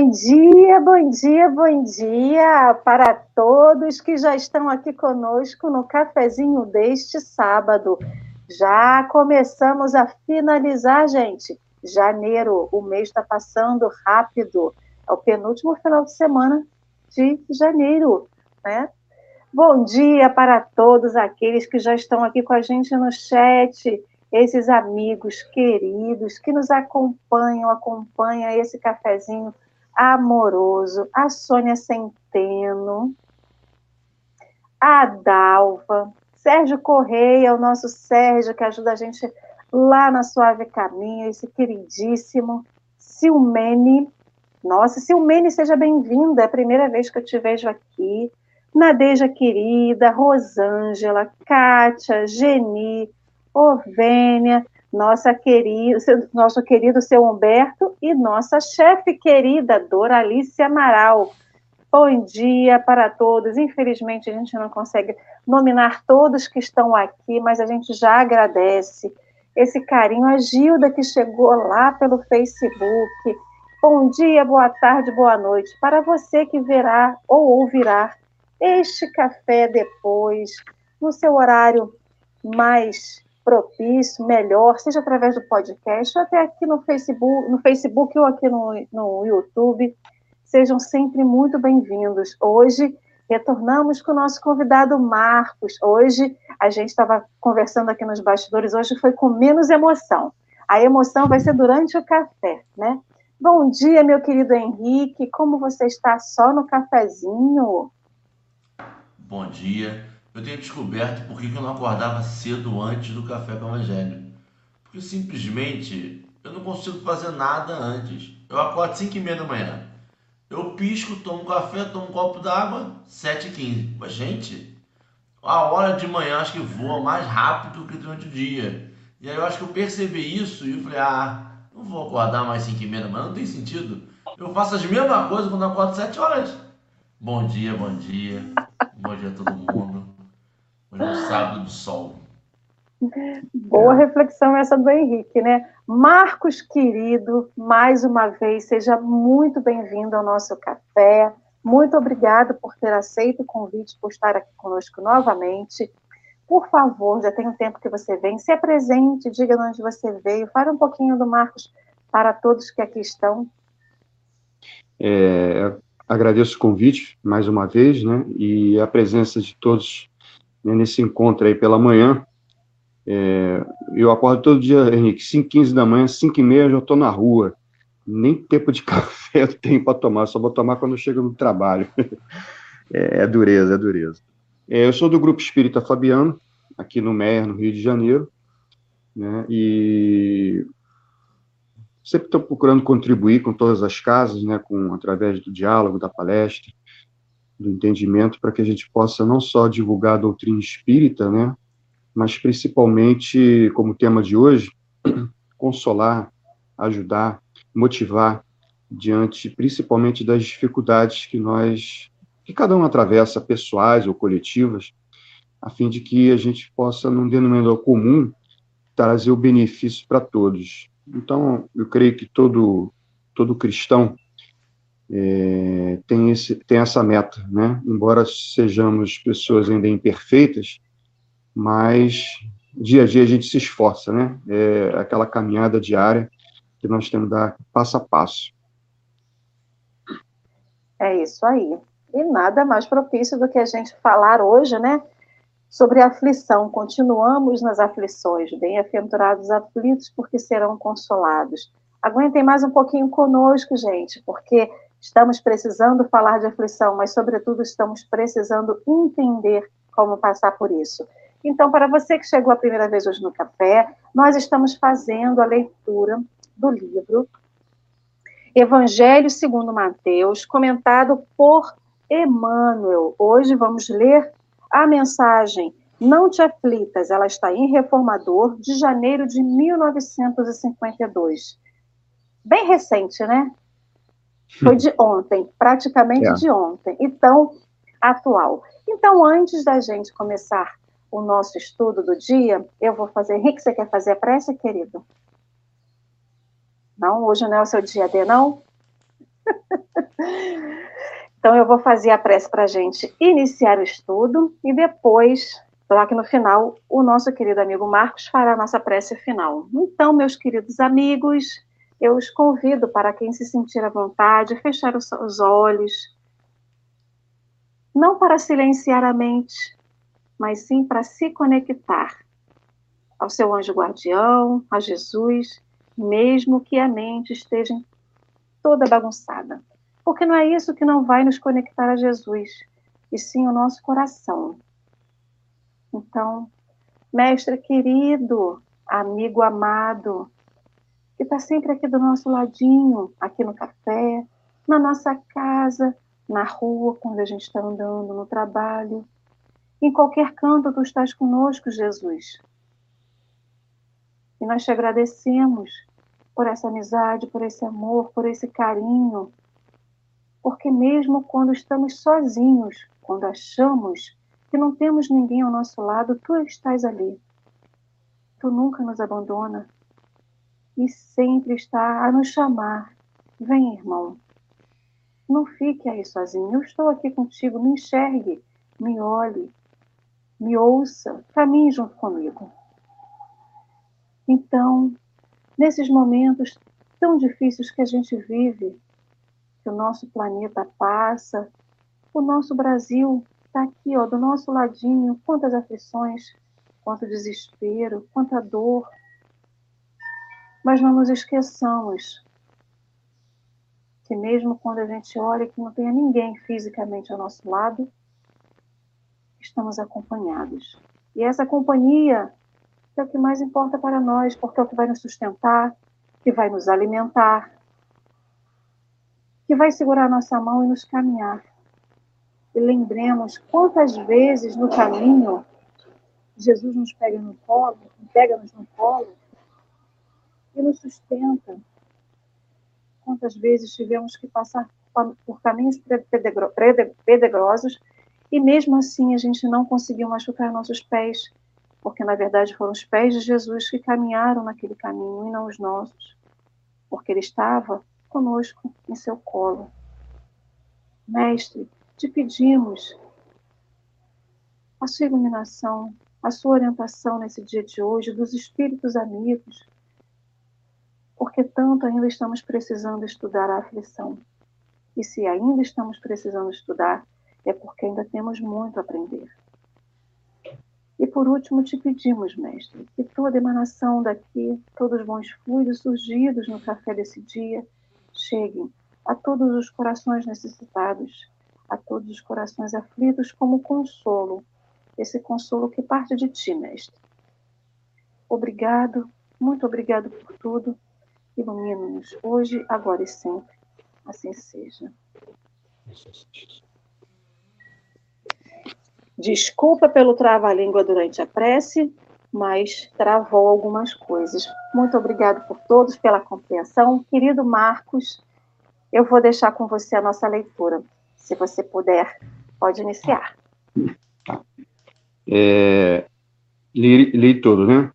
Bom dia, bom dia, bom dia para todos que já estão aqui conosco no cafezinho deste sábado. Já começamos a finalizar, gente. Janeiro, o mês está passando rápido. É o penúltimo final de semana de janeiro, né? Bom dia para todos aqueles que já estão aqui com a gente no chat, esses amigos queridos que nos acompanham, acompanham esse cafezinho amoroso, a Sônia Centeno, a Dalva, Sérgio Correia, o nosso Sérgio, que ajuda a gente lá na Suave Caminho, esse queridíssimo Silmene. Nossa, Silmene, seja bem-vinda, é a primeira vez que eu te vejo aqui. Nadeja querida, Rosângela, Kátia, Geni, Ovênia, nossa querida, nosso querido seu Humberto e nossa chefe querida, Doralice Amaral. Bom dia para todos. Infelizmente, a gente não consegue nominar todos que estão aqui, mas a gente já agradece esse carinho. A Gilda, que chegou lá pelo Facebook. Bom dia, boa tarde, boa noite. Para você que verá ou ouvirá este café depois, no seu horário mais propício, melhor, seja através do podcast ou até aqui no Facebook, no Facebook ou aqui no, no YouTube. Sejam sempre muito bem-vindos. Hoje retornamos com o nosso convidado Marcos. Hoje a gente estava conversando aqui nos bastidores, hoje foi com menos emoção. A emoção vai ser durante o café, né? Bom dia, meu querido Henrique. Como você está só no cafezinho? Bom dia eu tenho descoberto por que eu não acordava cedo antes do café com o Evangelho. Porque simplesmente eu não consigo fazer nada antes. Eu acordo 5 e meia da manhã. Eu pisco, tomo café, tomo um copo d'água, 7 e 15. Mas, gente, a hora de manhã acho que voa mais rápido que durante o dia. E aí eu acho que eu percebi isso e eu falei, ah, não vou acordar mais 5 e meia da manhã, não tem sentido. Eu faço as mesmas coisas quando acordo 7 horas. Bom dia, bom dia. Bom dia a todo mundo. Hoje é um sábado de sol. Boa reflexão essa do Henrique, né? Marcos, querido, mais uma vez, seja muito bem-vindo ao nosso café. Muito obrigada por ter aceito o convite, por estar aqui conosco novamente. Por favor, já tem um tempo que você vem, se apresente, diga de onde você veio, fale um pouquinho do Marcos para todos que aqui estão. É, agradeço o convite mais uma vez, né? E a presença de todos né, nesse encontro aí pela manhã. É, eu acordo todo dia, Henrique, 5 15 da manhã, 5 e meia eu já estou na rua. Nem tempo de café eu tenho para tomar, só vou tomar quando eu chego no trabalho. é, é, dureza, é dureza. É, eu sou do Grupo Espírita Fabiano, aqui no Meia, no Rio de Janeiro, né, e sempre estou procurando contribuir com todas as casas, né, com, através do diálogo, da palestra, do entendimento, para que a gente possa não só divulgar a doutrina espírita, né, mas principalmente, como tema de hoje, consolar, ajudar, motivar diante principalmente das dificuldades que nós, que cada um atravessa, pessoais ou coletivas, a fim de que a gente possa, num denominador comum, trazer o benefício para todos. Então, eu creio que todo todo cristão é, tem, esse, tem essa meta, né? Embora sejamos pessoas ainda imperfeitas, mas dia a dia a gente se esforça, né? É aquela caminhada diária que nós temos que dar passo a passo. É isso aí. E nada mais propício do que a gente falar hoje, né? Sobre aflição. Continuamos nas aflições. Bem-aventurados aflitos, porque serão consolados. Aguentem mais um pouquinho conosco, gente, porque Estamos precisando falar de aflição, mas, sobretudo, estamos precisando entender como passar por isso. Então, para você que chegou a primeira vez hoje no café, nós estamos fazendo a leitura do livro Evangelho segundo Mateus, comentado por Emmanuel. Hoje vamos ler a mensagem Não te aflitas, ela está em Reformador, de janeiro de 1952. Bem recente, né? Foi de ontem, praticamente é. de ontem, e tão atual. Então, antes da gente começar o nosso estudo do dia, eu vou fazer. Henrique, você quer fazer a prece, querido? Não, hoje não é o seu dia D, não? então, eu vou fazer a prece para a gente iniciar o estudo e depois, lá que no final, o nosso querido amigo Marcos fará a nossa prece final. Então, meus queridos amigos, eu os convido para quem se sentir à vontade, fechar os olhos, não para silenciar a mente, mas sim para se conectar ao seu anjo guardião, a Jesus, mesmo que a mente esteja toda bagunçada. Porque não é isso que não vai nos conectar a Jesus, e sim o nosso coração. Então, mestre querido, amigo amado, que está sempre aqui do nosso ladinho, aqui no café, na nossa casa, na rua, quando a gente está andando, no trabalho. Em qualquer canto tu estás conosco, Jesus. E nós te agradecemos por essa amizade, por esse amor, por esse carinho. Porque mesmo quando estamos sozinhos, quando achamos que não temos ninguém ao nosso lado, tu estás ali. Tu nunca nos abandona e sempre está a nos chamar. Vem, irmão. Não fique aí sozinho. Eu estou aqui contigo. Me enxergue, me olhe, me ouça, caminhe junto comigo. Então, nesses momentos tão difíceis que a gente vive, que o nosso planeta passa, o nosso Brasil está aqui, ó, do nosso ladinho, quantas aflições, quanto desespero, quanta dor. Mas não nos esqueçamos que mesmo quando a gente olha que não tenha ninguém fisicamente ao nosso lado, estamos acompanhados. E essa companhia é o que mais importa para nós, porque é o que vai nos sustentar, que vai nos alimentar, que vai segurar nossa mão e nos caminhar. E lembremos quantas vezes no caminho Jesus nos pega no colo, pega-nos no colo e nos sustenta. Quantas vezes tivemos que passar por caminhos pedregosos e mesmo assim a gente não conseguiu machucar nossos pés porque na verdade foram os pés de Jesus que caminharam naquele caminho e não os nossos, porque ele estava conosco em seu colo. Mestre, te pedimos a sua iluminação, a sua orientação nesse dia de hoje, dos espíritos amigos, porque tanto ainda estamos precisando estudar a aflição. E se ainda estamos precisando estudar, é porque ainda temos muito a aprender. E por último, te pedimos, Mestre, que toda emanação daqui, todos os bons fluidos surgidos no café desse dia, cheguem a todos os corações necessitados, a todos os corações aflitos, como consolo, esse consolo que parte de ti, Mestre. Obrigado, muito obrigado por tudo. Ilumina-nos hoje, agora e sempre. Assim seja. Desculpa pelo trava-língua durante a prece, mas travou algumas coisas. Muito obrigado por todos pela compreensão. Querido Marcos, eu vou deixar com você a nossa leitura. Se você puder, pode iniciar. É, li, li tudo, né?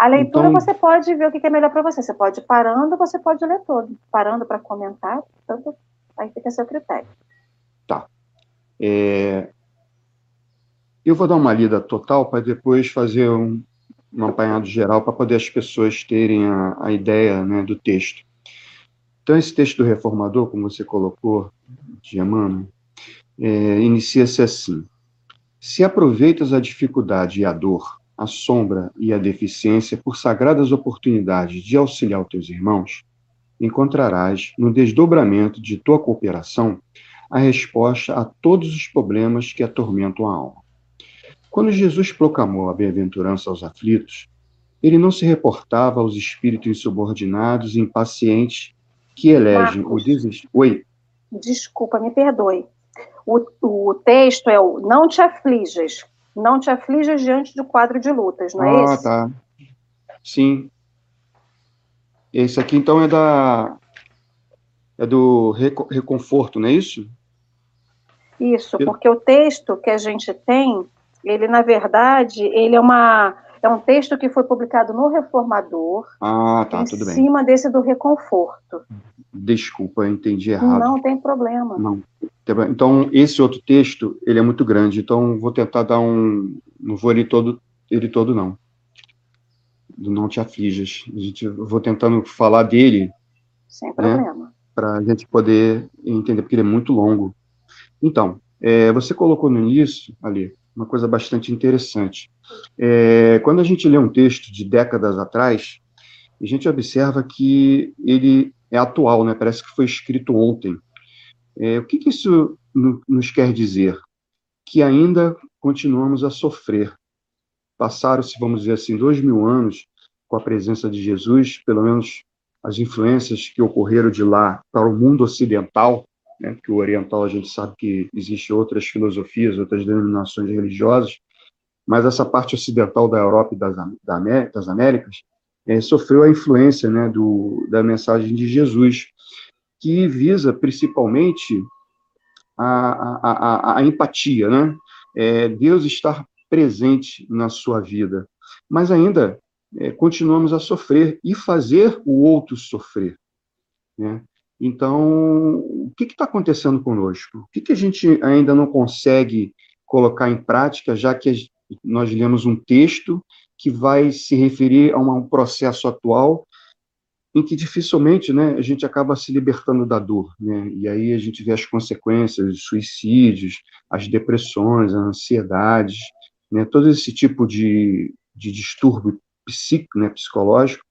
A leitura então... você pode ver o que é melhor para você. Você pode ir parando, você pode ler todo. Parando para comentar, tanto aí fica a seu critério. Tá. É, eu vou dar uma lida total para depois fazer um, um apanhado geral para poder as pessoas terem a, a ideia né, do texto. Então, esse texto do reformador, como você colocou, Emmanuel, é, inicia-se assim: Se aproveitas a dificuldade e a dor, a sombra e a deficiência por sagradas oportunidades de auxiliar os teus irmãos, encontrarás, no desdobramento de tua cooperação, a resposta a todos os problemas que atormentam a alma. Quando Jesus proclamou a bem-aventurança aos aflitos, ele não se reportava aos espíritos insubordinados e impacientes que elegem Marcos, o desespero. Oi. Desculpa, me perdoe. O, o texto é o não te aflijas. Não te aflijas diante do quadro de lutas, não é ah, esse? Ah, tá. Sim. Esse aqui, então, é da. É do reconforto, não é isso? Isso, porque o texto que a gente tem, ele na verdade, ele é uma É um texto que foi publicado no Reformador. Ah, tá, tudo bem. Em cima desse do Reconforto. Desculpa, eu entendi errado. Não tem problema. Não. Então, esse outro texto, ele é muito grande, então vou tentar dar um... Não vou ler todo, ele todo, não. Não te aflijas. A gente, vou tentando falar dele. Sem problema. Né, Para a gente poder entender, porque ele é muito longo. Então, é, você colocou no início, ali, uma coisa bastante interessante. É, quando a gente lê um texto de décadas atrás, a gente observa que ele é atual, né? parece que foi escrito ontem. É, o que, que isso nos quer dizer? Que ainda continuamos a sofrer. Passaram-se, vamos dizer assim, dois mil anos com a presença de Jesus, pelo menos as influências que ocorreram de lá para o mundo ocidental, né, porque o oriental a gente sabe que existem outras filosofias, outras denominações religiosas, mas essa parte ocidental da Europa e das, das Américas é, sofreu a influência né, do, da mensagem de Jesus, que visa principalmente a, a, a, a empatia, né? É, Deus estar presente na sua vida, mas ainda é, continuamos a sofrer e fazer o outro sofrer. Né? Então, o que está acontecendo conosco? O que, que, a gente ainda não consegue colocar em prática, já que nós lemos um texto que vai se referir a um processo atual em que dificilmente né, a gente acaba se libertando da dor. Né? E aí a gente vê as consequências, os suicídios, as depressões, as ansiedades, né, todo esse tipo de, de distúrbio psíquico, né, psicológico,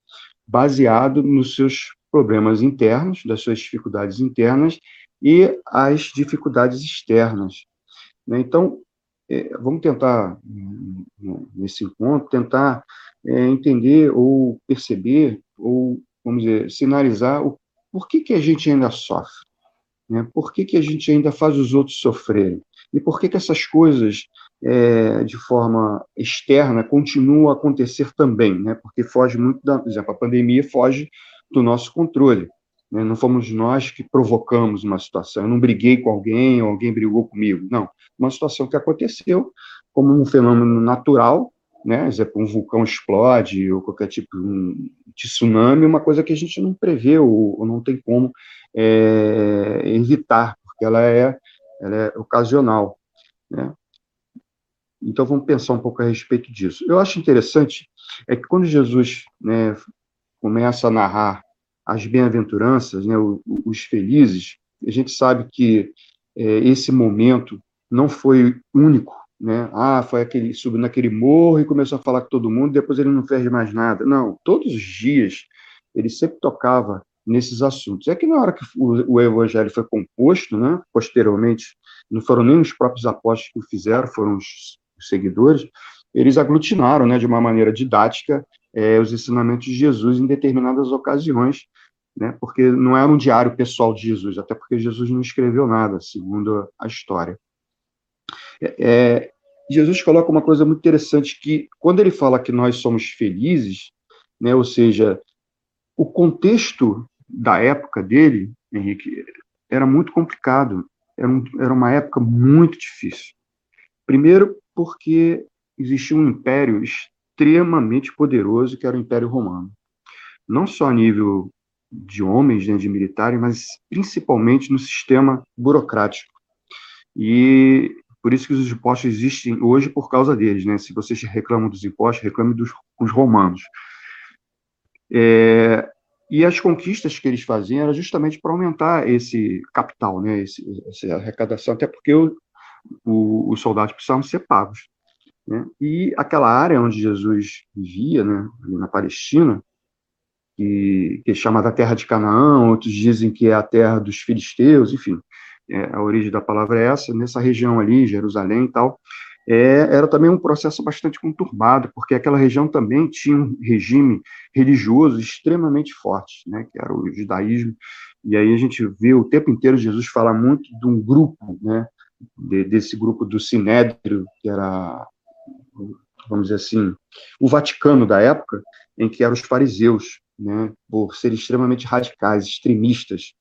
baseado nos seus problemas internos, das suas dificuldades internas e as dificuldades externas. Né? Então, é, vamos tentar, nesse encontro, tentar é, entender ou perceber, ou, vamos dizer, sinalizar o por que, que a gente ainda sofre, né? por que, que a gente ainda faz os outros sofrerem, e por que, que essas coisas, é, de forma externa, continuam a acontecer também, né? porque foge muito da, por exemplo, a pandemia foge do nosso controle. Né? Não fomos nós que provocamos uma situação. Eu não briguei com alguém, ou alguém brigou comigo. Não. Uma situação que aconteceu como um fenômeno natural, né? exemplo, um vulcão explode, ou qualquer tipo de tsunami, uma coisa que a gente não prevê ou, ou não tem como é, evitar, porque ela é, ela é ocasional. Né? Então vamos pensar um pouco a respeito disso. Eu acho interessante é que quando Jesus né, começa a narrar as bem-aventuranças, né, os felizes, a gente sabe que é, esse momento não foi único, né? Ah, foi aquele subiu naquele morro e começou a falar com todo mundo, depois ele não fez mais nada. Não, todos os dias ele sempre tocava nesses assuntos. É que na hora que o, o evangelho foi composto, né, posteriormente, não foram nem os próprios apóstolos que o fizeram, foram os, os seguidores, eles aglutinaram, né, de uma maneira didática, é, os ensinamentos de Jesus em determinadas ocasiões, né, porque não era um diário pessoal de Jesus, até porque Jesus não escreveu nada, segundo a história. É, é, Jesus coloca uma coisa muito interessante, que quando ele fala que nós somos felizes, né, ou seja, o contexto da época dele, Henrique, era muito complicado, era, um, era uma época muito difícil. Primeiro, porque existia um império extremamente poderoso, que era o Império Romano. Não só a nível de homens, né, de militares, mas principalmente no sistema burocrático. E por isso que os impostos existem hoje por causa deles. Né? Se vocês reclamam dos impostos, reclame dos, romanos. É, e as conquistas que eles faziam era justamente para aumentar esse capital, né, esse, essa arrecadação, até porque o, o, os soldados precisavam ser pagos. Né? E aquela área onde Jesus vivia, né, ali na Palestina, que, que é chamada Terra de Canaã, outros dizem que é a terra dos filisteus, enfim, é, a origem da palavra é essa, nessa região ali, Jerusalém e tal, é, era também um processo bastante conturbado, porque aquela região também tinha um regime religioso extremamente forte, né, que era o judaísmo, e aí a gente vê o tempo inteiro Jesus falar muito de um grupo, né, de, desse grupo do Sinédrio, que era vamos dizer assim, o Vaticano da época, em que eram os fariseus, né, por serem extremamente radicais, extremistas.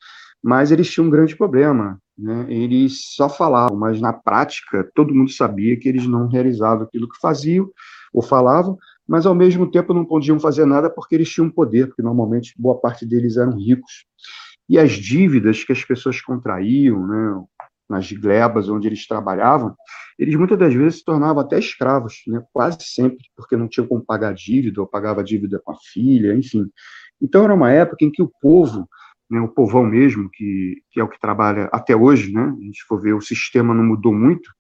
Mas eles tinham um grande problema, né, eles só falavam, mas na prática todo mundo sabia que eles não realizavam aquilo que faziam ou falavam, mas ao mesmo tempo não podiam fazer nada porque eles tinham poder, porque normalmente boa parte deles eram ricos. E as dívidas que as pessoas contraíam, né, nas glebas onde eles trabalhavam, eles muitas das vezes se tornavam até escravos, né, quase sempre, porque não tinham como pagar dívida, ou pagava dívida com a filha, enfim. Então era uma época em que o povo, né, o povão mesmo, que, que é o que trabalha até hoje, né, a gente for ver, o sistema não mudou muito,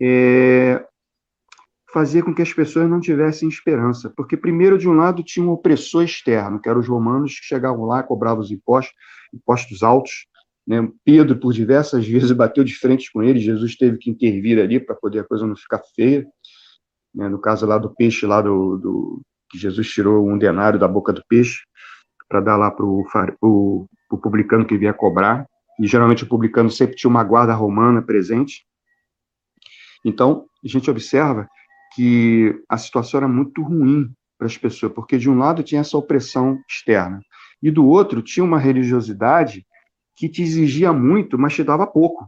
é, fazia com que as pessoas não tivessem esperança. Porque, primeiro, de um lado, tinha um opressor externo, que eram os romanos que chegavam lá, cobravam os impostos, impostos altos. Né? Pedro, por diversas vezes, bateu de frente com ele, Jesus teve que intervir ali para poder a coisa não ficar feia. Né? No caso lá do peixe, lá do, do que Jesus tirou um denário da boca do peixe para dar lá para o publicano que vier cobrar. E geralmente o publicano sempre tinha uma guarda romana presente. Então, a gente observa que a situação era muito ruim para as pessoas, porque de um lado tinha essa opressão externa, e do outro tinha uma religiosidade que te exigia muito, mas te dava pouco,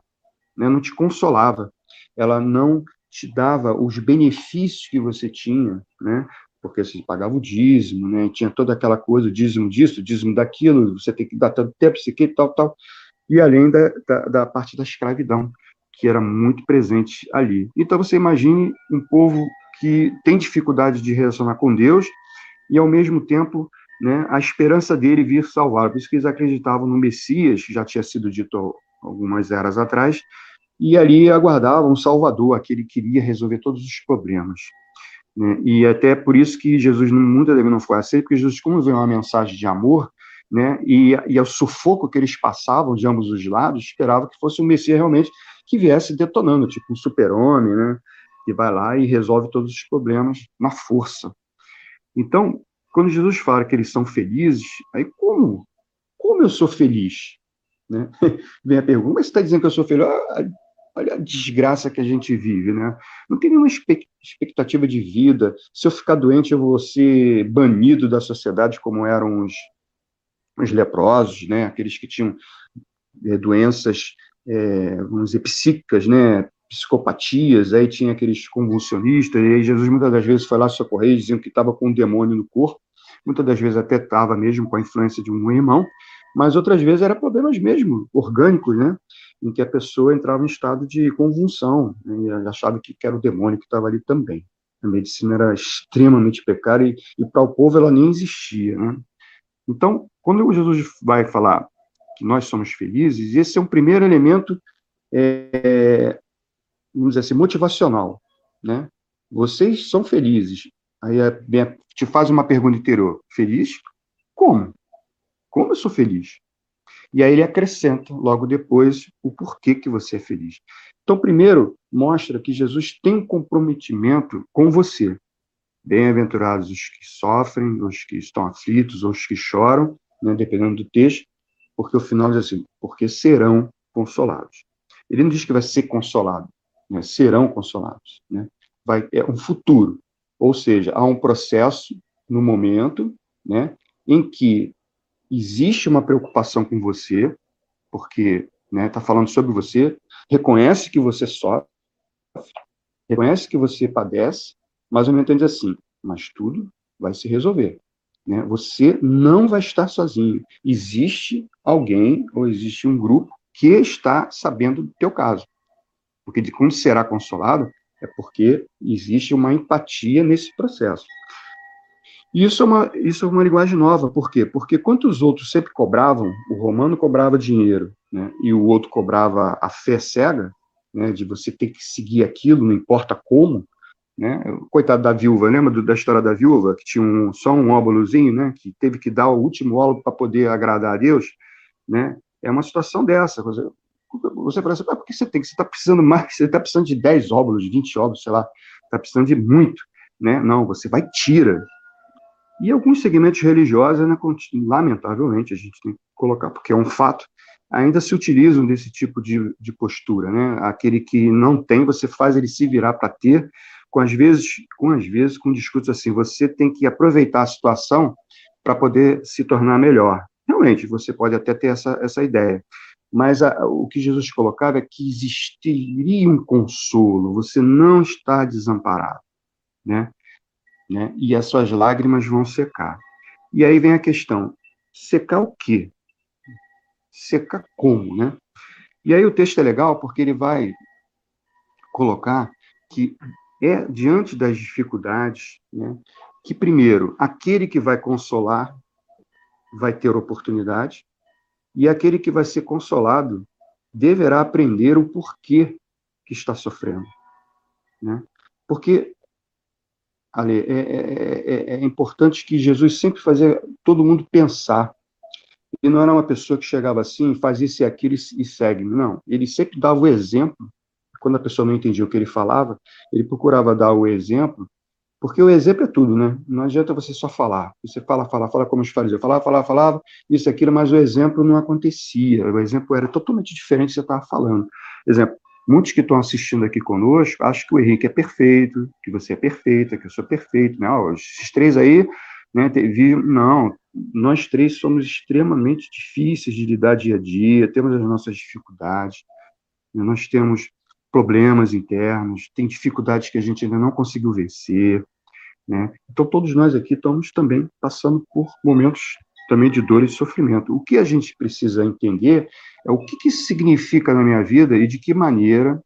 né? não te consolava. Ela não te dava os benefícios que você tinha, né? porque você pagava o dízimo, né? tinha toda aquela coisa, o dízimo disso, o dízimo daquilo, você tem que dar tanto tempo, isso aqui, tal, tal, e além da, da, da parte da escravidão que era muito presente ali. Então você imagine um povo que tem dificuldade de relacionar com Deus e ao mesmo tempo, né, a esperança dele vir salvar. Por isso que eles acreditavam no Messias, já tinha sido dito algumas eras atrás, e ali aguardavam um Salvador, aquele que iria resolver todos os problemas. Né? E até por isso que Jesus muitas vezes não foi aceito, porque Jesus, como veio uma mensagem de amor, né, e, e ao sufoco que eles passavam de ambos os lados, esperava que fosse um Messias realmente que viesse detonando, tipo um super-homem, né? Que vai lá e resolve todos os problemas na força. Então, quando Jesus fala que eles são felizes, aí como? Como eu sou feliz? Né? Vem a pergunta, mas você está dizendo que eu sou feliz? Ah, olha a desgraça que a gente vive, né? Não tem nenhuma expectativa de vida. Se eu ficar doente, eu vou ser banido da sociedade, como eram os, os leprosos, né? Aqueles que tinham é, doenças é, vamos dizer, psíquicas, né, psicopatias, aí tinha aqueles convulsionistas, e aí Jesus muitas das vezes foi lá socorrer, diziam que estava com um demônio no corpo, muitas das vezes até estava mesmo com a influência de um irmão, mas outras vezes eram problemas mesmo, orgânicos, né, em que a pessoa entrava em estado de convulsão, né, e achava que era o demônio que estava ali também. A medicina era extremamente precária e, e para o povo ela nem existia, né. Então, quando Jesus vai falar que nós somos felizes, esse é um primeiro elemento, é, vamos dizer assim, motivacional, né? Vocês são felizes. Aí a, te faz uma pergunta interior: feliz? Como? Como eu sou feliz? E aí ele acrescenta logo depois o porquê que você é feliz. Então, primeiro, mostra que Jesus tem um comprometimento com você. Bem-aventurados os que sofrem, os que estão aflitos, os que choram, né, dependendo do texto, porque o final diz assim, porque serão consolados. Ele não diz que vai ser consolado, né? serão consolados. Né? Vai, é um futuro, ou seja, há um processo no momento né, em que existe uma preocupação com você, porque está né, tá falando sobre você, reconhece que você sofre, reconhece que você padece, mas ao mesmo diz assim, mas tudo vai se resolver. Né? Você não vai estar sozinho. Existe alguém ou existe um grupo que está sabendo do teu caso. Porque de quando será consolado é porque existe uma empatia nesse processo. Isso é uma, isso é uma linguagem nova, por quê? Porque quando os outros sempre cobravam, o romano cobrava dinheiro, né, e o outro cobrava a fé cega, né, de você ter que seguir aquilo, não importa como, né? Coitado da viúva, lembra do, da história da viúva, que tinha um, só um óbolozinho, né? que teve que dar o último óbolo para poder agradar a Deus? Né? É uma situação dessa. Você, fala assim, ah, por que você tem? Você está precisando mais, você está precisando de 10 óbolos, 20 óbolos, sei lá, está precisando de muito. Né? Não, você vai tira. E alguns segmentos religiosos, né, lamentavelmente, a gente tem que colocar, porque é um fato, ainda se utilizam desse tipo de, de postura. Né? Aquele que não tem, você faz ele se virar para ter, com às vezes, com às vezes, com discurso assim, você tem que aproveitar a situação para poder se tornar melhor. Realmente, você pode até ter essa, essa ideia, mas a, o que Jesus colocava é que existiria um consolo, você não está desamparado, né? né? E as suas lágrimas vão secar. E aí vem a questão: secar o quê? Secar como, né? E aí o texto é legal porque ele vai colocar que é diante das dificuldades, né, que primeiro aquele que vai consolar vai ter oportunidade e aquele que vai ser consolado deverá aprender o porquê que está sofrendo, né? Porque Ale, é, é, é, é importante que Jesus sempre fazia todo mundo pensar. Ele não era uma pessoa que chegava assim, fazia isso e aquilo e segue. Não, ele sempre dava o exemplo quando a pessoa não entendia o que ele falava, ele procurava dar o exemplo, porque o exemplo é tudo, né? Não adianta você só falar. Você fala, fala, fala como os fariseus. Falava, falava, falava, isso, aquilo, mas o exemplo não acontecia. O exemplo era totalmente diferente do que você estava falando. Exemplo, muitos que estão assistindo aqui conosco acham que o Henrique é perfeito, que você é perfeita, que eu sou perfeito. Né? Ó, esses três aí, né, não, nós três somos extremamente difíceis de lidar dia a dia, temos as nossas dificuldades, né? nós temos problemas internos, tem dificuldades que a gente ainda não conseguiu vencer, né? Então todos nós aqui estamos também passando por momentos também de dor e sofrimento. O que a gente precisa entender é o que, que isso significa na minha vida e de que maneira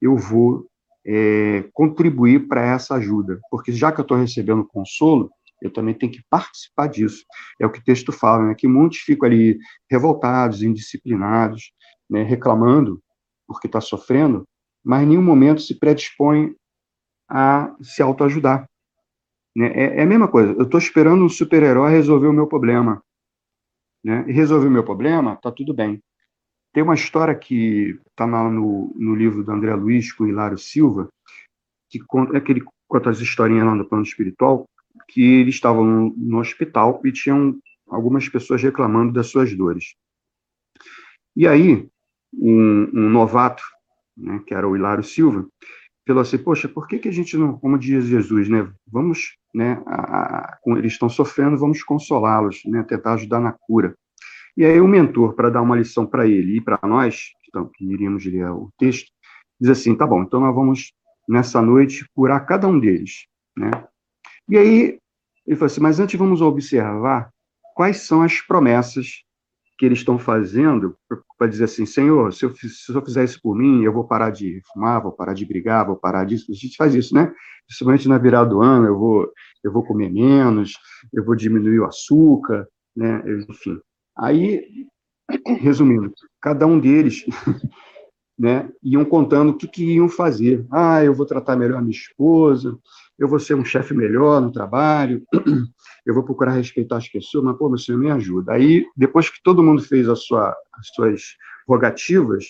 eu vou é, contribuir para essa ajuda. Porque já que eu estou recebendo consolo, eu também tenho que participar disso. É o que o texto fala, né? que muitos ficam ali revoltados, indisciplinados, né? reclamando porque está sofrendo, mas em nenhum momento se predispõe a se autoajudar. Né? É, é a mesma coisa, eu estou esperando um super-herói resolver o meu problema. Né? E resolver o meu problema, está tudo bem. Tem uma história que está no, no livro do André Luiz com Hilário Silva, que conta, é aquele conta as historinhas lá no plano espiritual, que eles estavam no, no hospital e tinham algumas pessoas reclamando das suas dores. E aí, um, um novato né, que era o Hilário Silva, falou assim, poxa, por que, que a gente não, como diz Jesus, né, vamos, né, a, a, eles estão sofrendo, vamos consolá-los, né, tentar ajudar na cura. E aí o mentor, para dar uma lição para ele e para nós, então, que iríamos ler o texto, diz assim, tá bom, então nós vamos, nessa noite, curar cada um deles, né. E aí, ele falou assim, mas antes vamos observar quais são as promessas que eles estão fazendo para dizer assim, Senhor, se eu, se eu fizer isso por mim, eu vou parar de fumar, vou parar de brigar, vou parar disso. A gente faz isso, né? Principalmente na virada do ano, eu vou, eu vou comer menos, eu vou diminuir o açúcar, né? Enfim. Aí, resumindo, cada um deles né, iam contando o que, que iam fazer. Ah, eu vou tratar melhor a minha esposa, eu vou ser um chefe melhor no trabalho, eu vou procurar respeitar as pessoas, mas, pô, meu senhor me ajuda. Aí, depois que todo mundo fez a sua, as suas rogativas,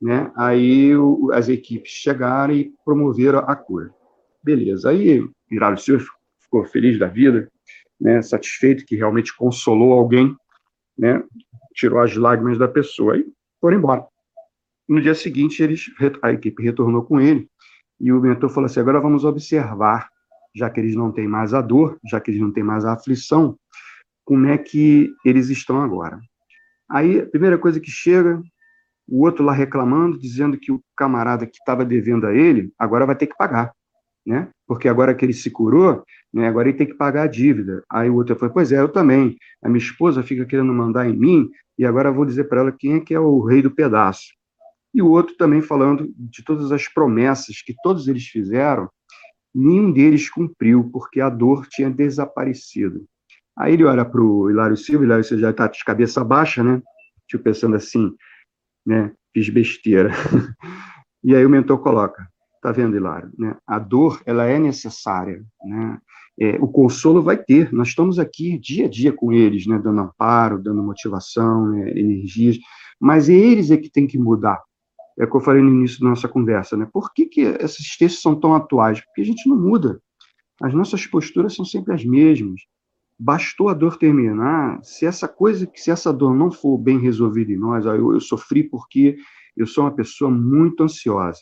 né, aí o, as equipes chegaram e promoveram a cura. Beleza. Aí, Virado Senhor ficou feliz da vida, né, satisfeito que realmente consolou alguém, né, tirou as lágrimas da pessoa e foram embora. No dia seguinte, eles, a equipe retornou com ele e o mentor falou assim: agora vamos observar já que eles não têm mais a dor, já que eles não têm mais a aflição, como é que eles estão agora. Aí, a primeira coisa que chega, o outro lá reclamando, dizendo que o camarada que estava devendo a ele, agora vai ter que pagar, né? Porque agora que ele se curou, né, agora ele tem que pagar a dívida. Aí o outro falou, pois é, eu também. A minha esposa fica querendo mandar em mim, e agora vou dizer para ela quem é que é o rei do pedaço. E o outro também falando de todas as promessas que todos eles fizeram, Nenhum deles cumpriu, porque a dor tinha desaparecido. Aí ele olha para o Hilário Silva, Hilário Silva já está de cabeça baixa, né? Tipo, pensando assim, né? Fiz besteira. e aí o mentor coloca, tá vendo, Hilário? Né? A dor, ela é necessária, né? É, o consolo vai ter, nós estamos aqui dia a dia com eles, né? Dando amparo, dando motivação, né? energias, mas eles é que tem que mudar, é o que eu falei no início da nossa conversa, né? Por que, que esses textos são tão atuais? Porque a gente não muda. As nossas posturas são sempre as mesmas. Bastou a dor terminar, se essa coisa, se essa dor não for bem resolvida em nós, eu, eu sofri porque eu sou uma pessoa muito ansiosa.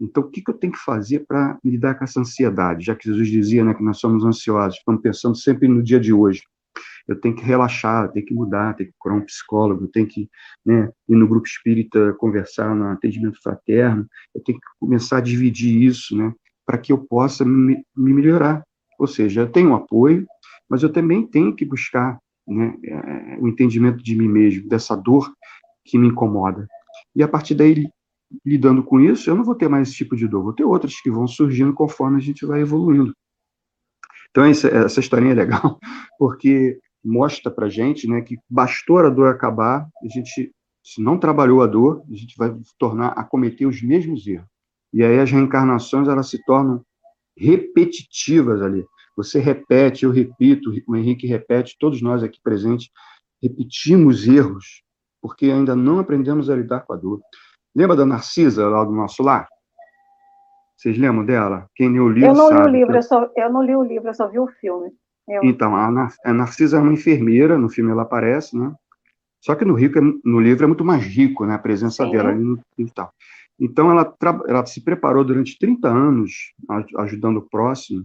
Então, o que, que eu tenho que fazer para lidar com essa ansiedade? Já que Jesus dizia né, que nós somos ansiosos, estamos pensando sempre no dia de hoje eu tenho que relaxar, tenho que mudar, tenho que procurar um psicólogo, tenho que né, ir no grupo espírita conversar no atendimento fraterno, eu tenho que começar a dividir isso, né, para que eu possa me, me melhorar. Ou seja, eu tenho apoio, mas eu também tenho que buscar né, é, o entendimento de mim mesmo, dessa dor que me incomoda. E a partir daí, lidando com isso, eu não vou ter mais esse tipo de dor, vou ter outras que vão surgindo conforme a gente vai evoluindo. Então, essa historinha é legal, porque mostra para gente né, que bastou a dor acabar, a gente, se não trabalhou a dor, a gente vai tornar a cometer os mesmos erros. E aí as reencarnações elas se tornam repetitivas ali. Você repete, eu repito, o Henrique repete, todos nós aqui presentes repetimos erros, porque ainda não aprendemos a lidar com a dor. Lembra da Narcisa lá do nosso lar? Vocês lembram dela? Quem leu o livro Eu não sabe. li o livro, eu, só, eu não li o livro, eu só vi o filme. Eu... Então, a, Nar a Narcisa é uma enfermeira, no filme ela aparece, né? Só que no, rico, é, no livro é muito mais rico, né? A presença Sim. dela ali no, e tal. Então, ela, ela se preparou durante 30 anos, ajudando o próximo,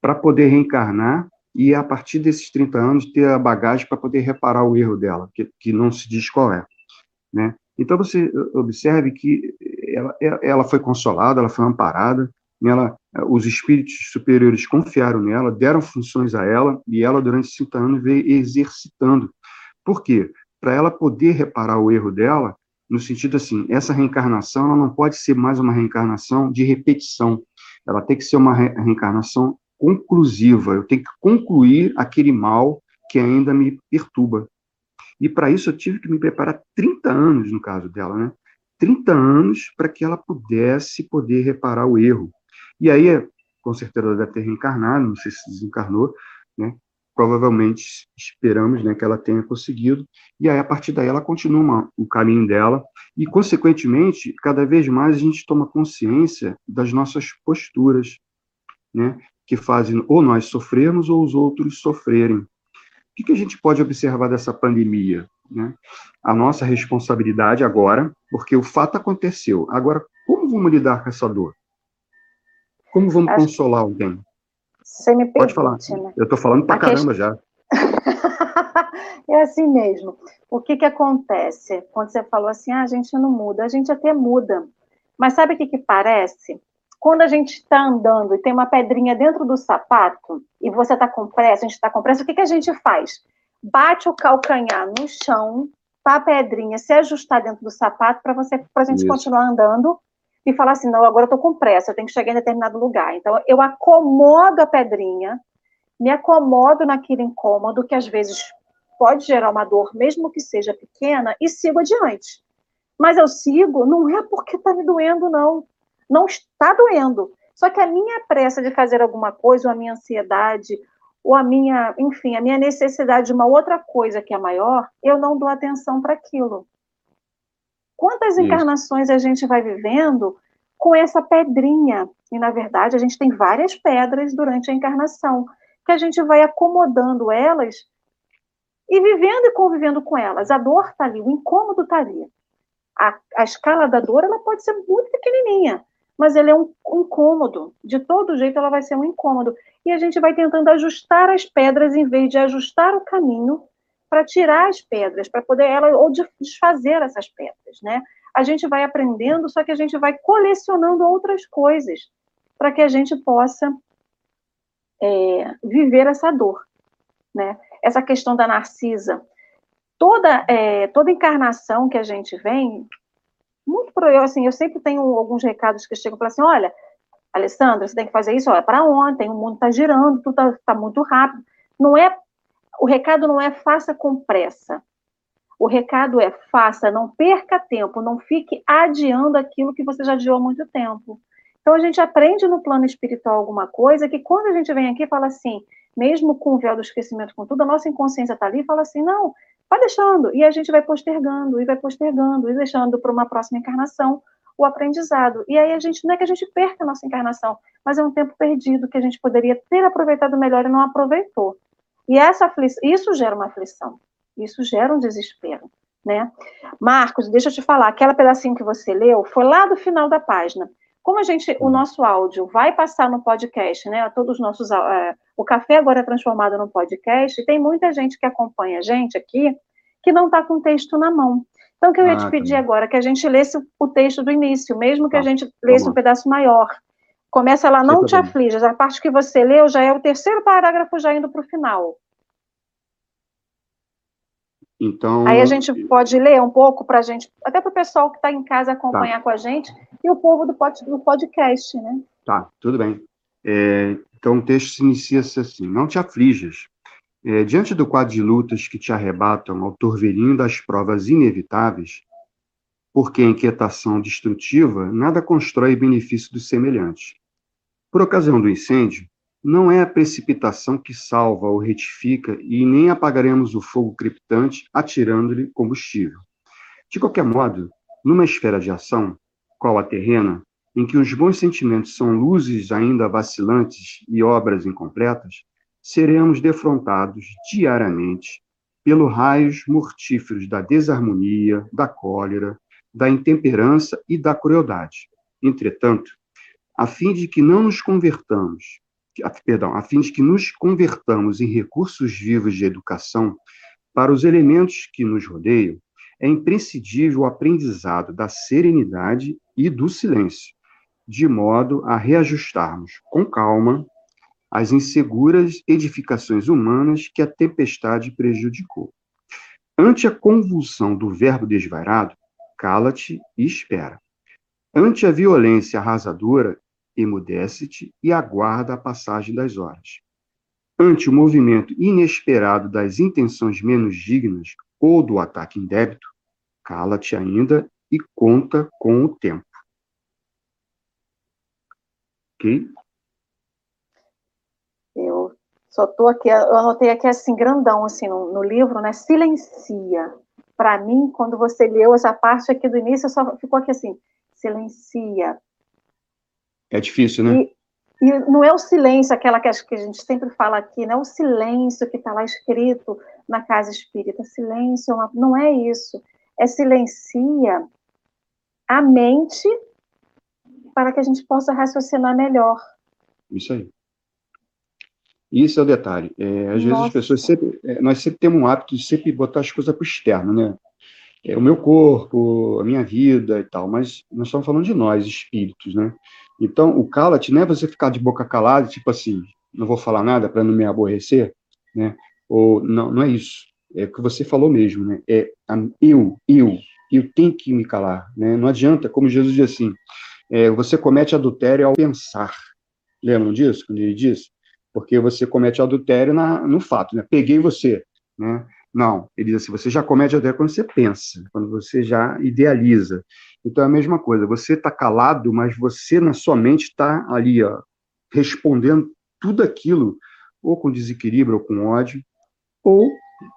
para poder reencarnar e, a partir desses 30 anos, ter a bagagem para poder reparar o erro dela, que, que não se diz qual é. Né? Então, você observe que ela, ela foi consolada, ela foi amparada, ela, os espíritos superiores confiaram nela, deram funções a ela, e ela, durante 30 anos, veio exercitando. Por quê? Para ela poder reparar o erro dela, no sentido assim, essa reencarnação ela não pode ser mais uma reencarnação de repetição, ela tem que ser uma re reencarnação conclusiva, eu tenho que concluir aquele mal que ainda me perturba. E para isso eu tive que me preparar 30 anos, no caso dela, né? 30 anos para que ela pudesse poder reparar o erro. E aí, com certeza, ela deve ter reencarnado, não sei se desencarnou, né? Provavelmente esperamos né, que ela tenha conseguido. E aí, a partir daí, ela continua o caminho dela. E, consequentemente, cada vez mais a gente toma consciência das nossas posturas, né? Que fazem ou nós sofrermos ou os outros sofrerem. O que, que a gente pode observar dessa pandemia? Né? A nossa responsabilidade agora, porque o fato aconteceu. Agora, como vamos lidar com essa dor? Como vamos Acho... consolar alguém? Você me permite, Pode falar. Né? Eu estou falando pra a caramba questão... já. é assim mesmo. O que, que acontece? Quando você falou assim, ah, a gente não muda, a gente até muda. Mas sabe o que, que parece? Quando a gente está andando e tem uma pedrinha dentro do sapato, e você está com pressa, a gente está com pressa, o que, que a gente faz? Bate o calcanhar no chão, para a pedrinha se ajustar dentro do sapato para você, para a gente Isso. continuar andando e falar assim, não, agora eu estou com pressa, eu tenho que chegar em determinado lugar. Então, eu acomodo a pedrinha, me acomodo naquele incômodo, que às vezes pode gerar uma dor, mesmo que seja pequena, e sigo adiante. Mas eu sigo, não é porque está me doendo, não. Não está doendo. Só que a minha pressa de fazer alguma coisa, ou a minha ansiedade, ou a minha, enfim, a minha necessidade de uma outra coisa que é maior, eu não dou atenção para aquilo. Quantas encarnações a gente vai vivendo com essa pedrinha? E, na verdade, a gente tem várias pedras durante a encarnação, que a gente vai acomodando elas e vivendo e convivendo com elas. A dor está ali, o incômodo está ali. A, a, escala da dor ela pode ser muito pequenininha, mas ela é um, um incômodo. De todo jeito, ela vai ser um incômodo. E a gente vai tentando ajustar as pedras em vez de ajustar o caminho para tirar as pedras, para poder ela ou desfazer essas pedras, né? A gente vai aprendendo, só que a gente vai colecionando outras coisas para que a gente possa é, viver essa dor, né? Essa questão da narcisa, toda é, toda encarnação que a gente vem, muito por eu assim, eu sempre tenho alguns recados que chegam para assim, olha, Alessandra, você tem que fazer isso, olha, para ontem, o mundo está girando, tudo está tá muito rápido. Não é o recado não é faça com pressa. O recado é faça, não perca tempo, não fique adiando aquilo que você já adiou há muito tempo. Então a gente aprende no plano espiritual alguma coisa que quando a gente vem aqui fala assim, mesmo com o véu do esquecimento, com tudo, a nossa inconsciência está ali e fala assim, não, vai deixando. E a gente vai postergando, e vai postergando, e deixando para uma próxima encarnação o aprendizado. E aí a gente, não é que a gente perca a nossa encarnação, mas é um tempo perdido que a gente poderia ter aproveitado melhor e não aproveitou. E essa isso gera uma aflição, isso gera um desespero, né? Marcos, deixa eu te falar, aquela pedacinho que você leu foi lá do final da página. Como a gente, o nosso áudio vai passar no podcast, né? Todos os nossos, uh, o café agora é transformado no podcast. E tem muita gente que acompanha a gente aqui que não está com o texto na mão. Então, o que eu ia ah, te pedir tá agora que a gente lesse o texto do início, mesmo que tá, a gente lesse um pedaço maior, Começa lá, não te aflijas. A parte que você leu já é o terceiro parágrafo, já indo para o final. Então. Aí a gente pode ler um pouco para a gente, até para o pessoal que está em casa acompanhar tá. com a gente, e o povo do, pod, do podcast, né? Tá, tudo bem. É, então o texto se inicia assim: Não te aflijas. É, diante do quadro de lutas que te arrebatam ao torvelinho das provas inevitáveis, porque a inquietação destrutiva nada constrói benefício dos semelhantes. Por ocasião do incêndio, não é a precipitação que salva ou retifica e nem apagaremos o fogo crepitante atirando-lhe combustível. De qualquer modo, numa esfera de ação, qual a terrena, em que os bons sentimentos são luzes ainda vacilantes e obras incompletas, seremos defrontados diariamente pelos raios mortíferos da desarmonia, da cólera, da intemperança e da crueldade. Entretanto, a fim de que não nos convertamos perdão, a fim de que nos convertamos em recursos vivos de educação para os elementos que nos rodeiam, é imprescindível o aprendizado da serenidade e do silêncio, de modo a reajustarmos com calma as inseguras edificações humanas que a tempestade prejudicou. Ante a convulsão do verbo desvairado, cala-te e espera. Ante a violência arrasadora, emudece-te e aguarda a passagem das horas. Ante o movimento inesperado das intenções menos dignas ou do ataque indébito, cala-te ainda e conta com o tempo. Ok? Eu só tô aqui, eu anotei aqui assim, grandão, assim, no, no livro, né? Silencia. Para mim, quando você leu essa parte aqui do início, só ficou aqui assim, silencia, é difícil, né? E, e não é o silêncio, aquela que a gente sempre fala aqui, não é o silêncio que está lá escrito na casa espírita. Silêncio é não é isso. É silencia a mente para que a gente possa raciocinar melhor. Isso aí. Isso é o detalhe. É, às Nossa. vezes as pessoas sempre. É, nós sempre temos um hábito de sempre botar as coisas para o externo, né? É, o meu corpo, a minha vida e tal, mas nós estamos falando de nós, espíritos, né? Então, o cala-te não é você ficar de boca calada, tipo assim, não vou falar nada para não me aborrecer, né? Ou não, não é isso. É o que você falou mesmo, né? É eu, eu, eu tenho que me calar, né? Não adianta, como Jesus diz assim, é, você comete adultério ao pensar. Lembram disso, quando ele diz? Porque você comete adultério na, no fato, né? Peguei você, né? Não, ele diz assim, você já comete adultério quando você pensa, quando você já idealiza. Então é a mesma coisa, você está calado, mas você na sua mente está ali, ó, respondendo tudo aquilo, ou com desequilíbrio, ou com ódio, ou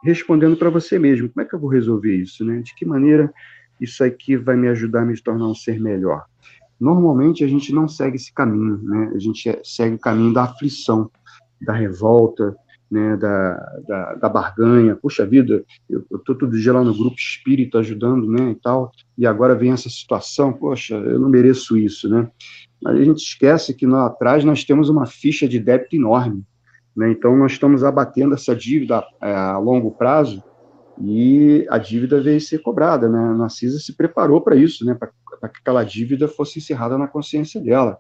respondendo para você mesmo. Como é que eu vou resolver isso? Né? De que maneira isso aqui vai me ajudar a me tornar um ser melhor? Normalmente a gente não segue esse caminho, né? a gente segue o caminho da aflição, da revolta, né, da, da, da, barganha, puxa vida, eu estou todo dia lá no grupo espírito ajudando, né, e tal, e agora vem essa situação, poxa, eu não mereço isso, né, mas a gente esquece que lá atrás nós temos uma ficha de débito enorme, né, então nós estamos abatendo essa dívida é, a longo prazo, e a dívida veio ser cobrada, né, a Narcisa se preparou para isso, né, para que aquela dívida fosse encerrada na consciência dela,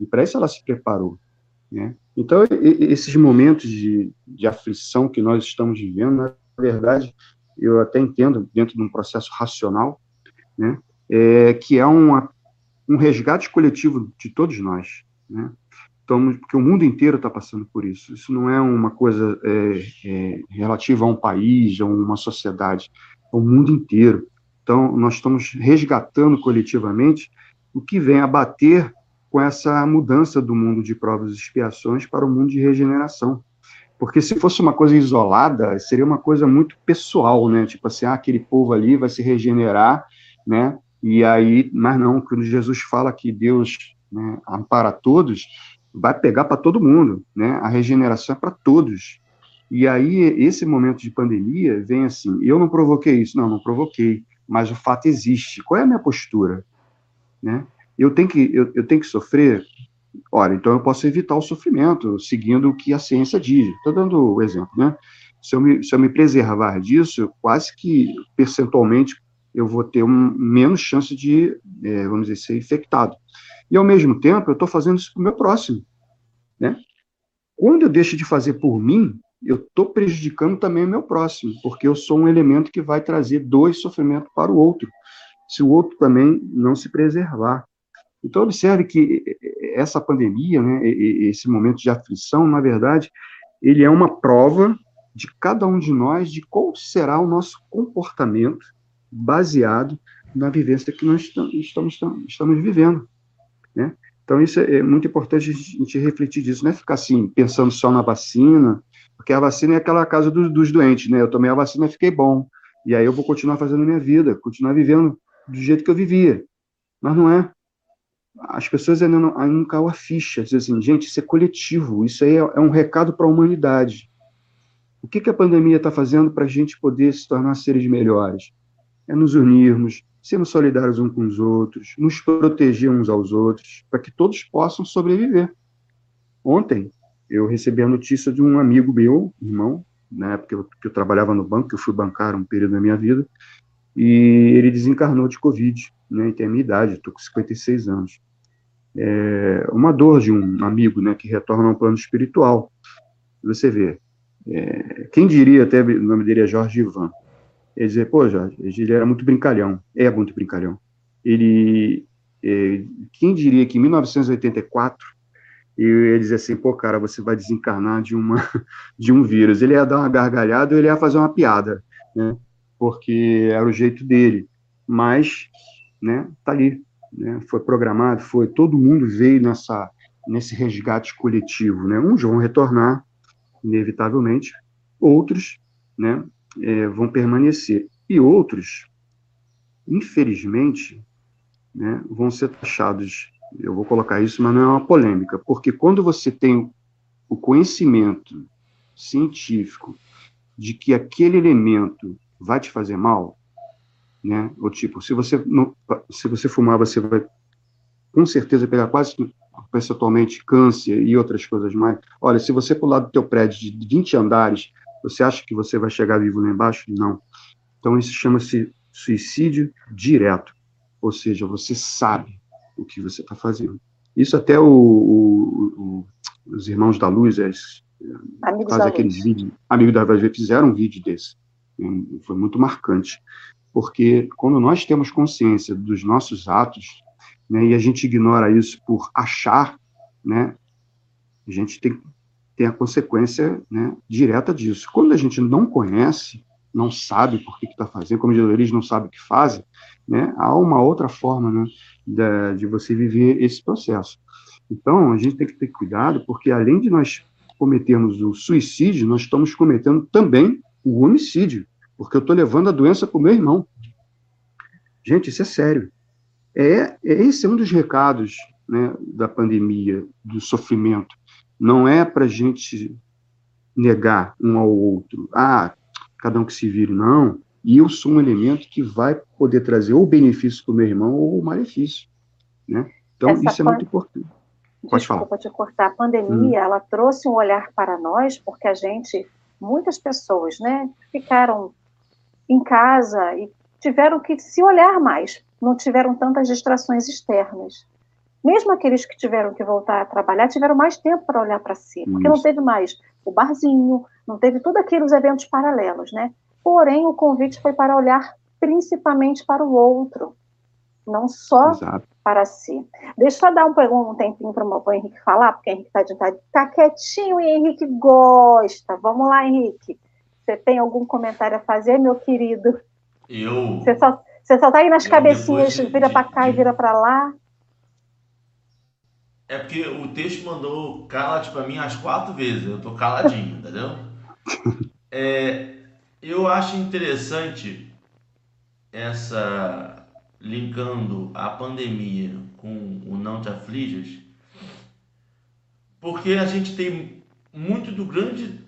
e para isso ela se preparou, né? Então, esses momentos de, de aflição que nós estamos vivendo, na verdade, eu até entendo, dentro de um processo racional, né, é, que é uma, um resgate coletivo de todos nós. Né? Então, porque o mundo inteiro está passando por isso. Isso não é uma coisa é, é, relativa a um país, a uma sociedade, é o mundo inteiro. Então, nós estamos resgatando coletivamente o que vem a bater com essa mudança do mundo de provas e expiações para o mundo de regeneração. Porque se fosse uma coisa isolada, seria uma coisa muito pessoal, né? Tipo assim, ah, aquele povo ali vai se regenerar, né? E aí, mas não, quando Jesus fala que Deus né, ampara todos, vai pegar para todo mundo, né? A regeneração é para todos. E aí, esse momento de pandemia vem assim: eu não provoquei isso, não, não provoquei, mas o fato existe. Qual é a minha postura? Né? Eu tenho que, eu, eu tenho que sofrer? Olha, então eu posso evitar o sofrimento, seguindo o que a ciência diz. Estou dando o exemplo, né? Se eu, me, se eu me preservar disso, quase que percentualmente eu vou ter um, menos chance de, é, vamos dizer, ser infectado. E, ao mesmo tempo, eu estou fazendo isso para o meu próximo. Né? Quando eu deixo de fazer por mim, eu estou prejudicando também o meu próximo, porque eu sou um elemento que vai trazer dor e sofrimento para o outro, se o outro também não se preservar. Então, observe que essa pandemia, né, esse momento de aflição, na verdade, ele é uma prova de cada um de nós de qual será o nosso comportamento baseado na vivência que nós estamos, estamos, estamos vivendo. Né? Então, isso é, é muito importante a gente refletir disso, não é ficar assim, pensando só na vacina, porque a vacina é aquela casa dos, dos doentes, né? Eu tomei a vacina e fiquei bom. E aí eu vou continuar fazendo a minha vida, continuar vivendo do jeito que eu vivia. Mas não é. As pessoas ainda não, ainda não caiu a ficha, dizem assim, gente, isso é coletivo, isso aí é, é um recado para a humanidade. O que, que a pandemia está fazendo para a gente poder se tornar seres melhores? É nos unirmos, sermos solidários uns com os outros, nos proteger uns aos outros, para que todos possam sobreviver. Ontem, eu recebi a notícia de um amigo meu, irmão, na época que eu, que eu trabalhava no banco, que eu fui bancar um período da minha vida, e ele desencarnou de Covid, né, tem a minha idade, estou com 56 anos. É uma dor de um amigo, né, que retorna ao plano espiritual. Você vê, é, quem diria, até o nome dele é Jorge Ivan, ele dizer, pô, Jorge, ele era muito brincalhão, é muito brincalhão. Ele, é, quem diria que em 1984 e ele dizia assim, pô, cara, você vai desencarnar de, uma, de um vírus. Ele ia dar uma gargalhada ele ia fazer uma piada, né? Porque era o jeito dele. Mas, né, tá ali, né? Foi programado, foi, todo mundo veio nessa, nesse resgate coletivo, né? Uns vão retornar, inevitavelmente, outros, né, é, vão permanecer. E outros, infelizmente, né, vão ser taxados eu vou colocar isso, mas não é uma polêmica, porque quando você tem o conhecimento científico de que aquele elemento vai te fazer mal, né? Ou tipo, se você não, se você fumar, você vai com certeza pegar quase percentualmente câncer e outras coisas mais. Olha, se você pular do teu prédio de 20 andares, você acha que você vai chegar vivo lá embaixo? Não. Então isso chama-se suicídio direto. Ou seja, você sabe o que você está fazendo. Isso até o, o, o, os Irmãos da Luz, eles fazem aqueles vídeos, Amigos da Luz, fizeram um vídeo desse. Foi muito marcante. Porque quando nós temos consciência dos nossos atos, né, e a gente ignora isso por achar, né, a gente tem, tem a consequência né, direta disso. Quando a gente não conhece, não sabe por que está fazendo, como eles não sabem o que fazem, né, há uma outra forma né, de, de você viver esse processo. Então, a gente tem que ter cuidado, porque além de nós cometermos o suicídio, nós estamos cometendo também o homicídio, porque eu estou levando a doença para o meu irmão. Gente, isso é sério. É, é esse é um dos recados né, da pandemia, do sofrimento. Não é para a gente negar um ao outro. Ah, cada um que se vire, não. E eu sou um elemento que vai poder trazer ou benefício para o meu irmão ou malefício. Né? Então, Essa isso é muito importante. Pode Desculpa falar. te cortar. A pandemia, hum. ela trouxe um olhar para nós, porque a gente, muitas pessoas, né, ficaram em casa e tiveram que se olhar mais, não tiveram tantas distrações externas. Mesmo aqueles que tiveram que voltar a trabalhar, tiveram mais tempo para olhar para si, porque não teve mais o barzinho, não teve todos aqueles eventos paralelos, né? Porém, o convite foi para olhar principalmente para o outro, não só Exato. para si. Deixa eu dar um, um tempinho para o Henrique falar, porque o Henrique está tá, tá quietinho e Henrique gosta. Vamos lá, Henrique. Você tem algum comentário a fazer, meu querido? Eu. Você só, você só tá aí nas cabecinhas, de, vira para cá de, e vira para lá. É porque o texto mandou cala para mim as quatro vezes. Eu tô caladinho, entendeu? É, eu acho interessante essa linkando a pandemia com o não te aflijas, porque a gente tem muito do grande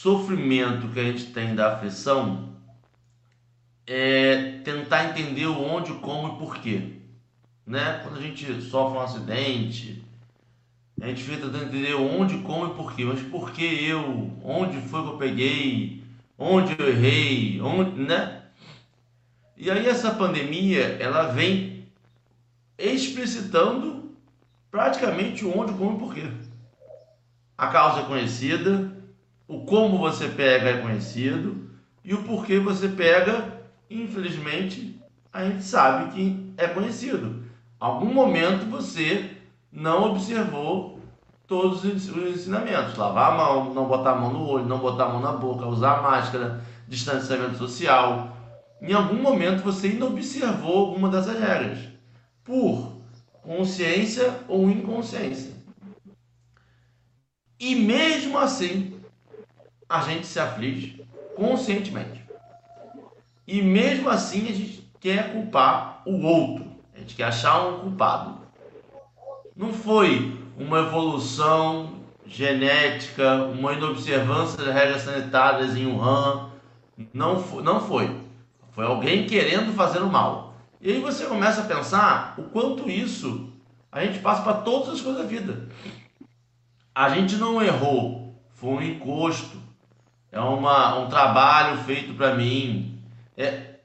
sofrimento que a gente tem da aflição é tentar entender onde, como e porquê. Né? Quando a gente sofre um acidente, a gente fica tentando entender onde, como e porquê. Mas por que eu? Onde foi que eu peguei? onde eu errei, onde, né? E aí essa pandemia, ela vem explicitando praticamente onde, como e porquê. A causa é conhecida, o como você pega é conhecido e o porquê você pega, infelizmente, a gente sabe que é conhecido. Algum momento você não observou todos os ensinamentos. Lavar a mão, não botar a mão no olho, não botar a mão na boca, usar máscara, distanciamento social. Em algum momento você ainda observou alguma dessas regras. Por consciência ou inconsciência. E mesmo assim, a gente se aflige conscientemente. E mesmo assim, a gente quer culpar o outro. A gente quer achar um culpado. Não foi uma evolução genética, uma inobservância das regras sanitárias em Wuhan. Não foi, não foi. Foi alguém querendo fazer o mal. E aí você começa a pensar o quanto isso a gente passa para todas as coisas da vida. A gente não errou, foi um encosto, é uma, um trabalho feito para mim. É...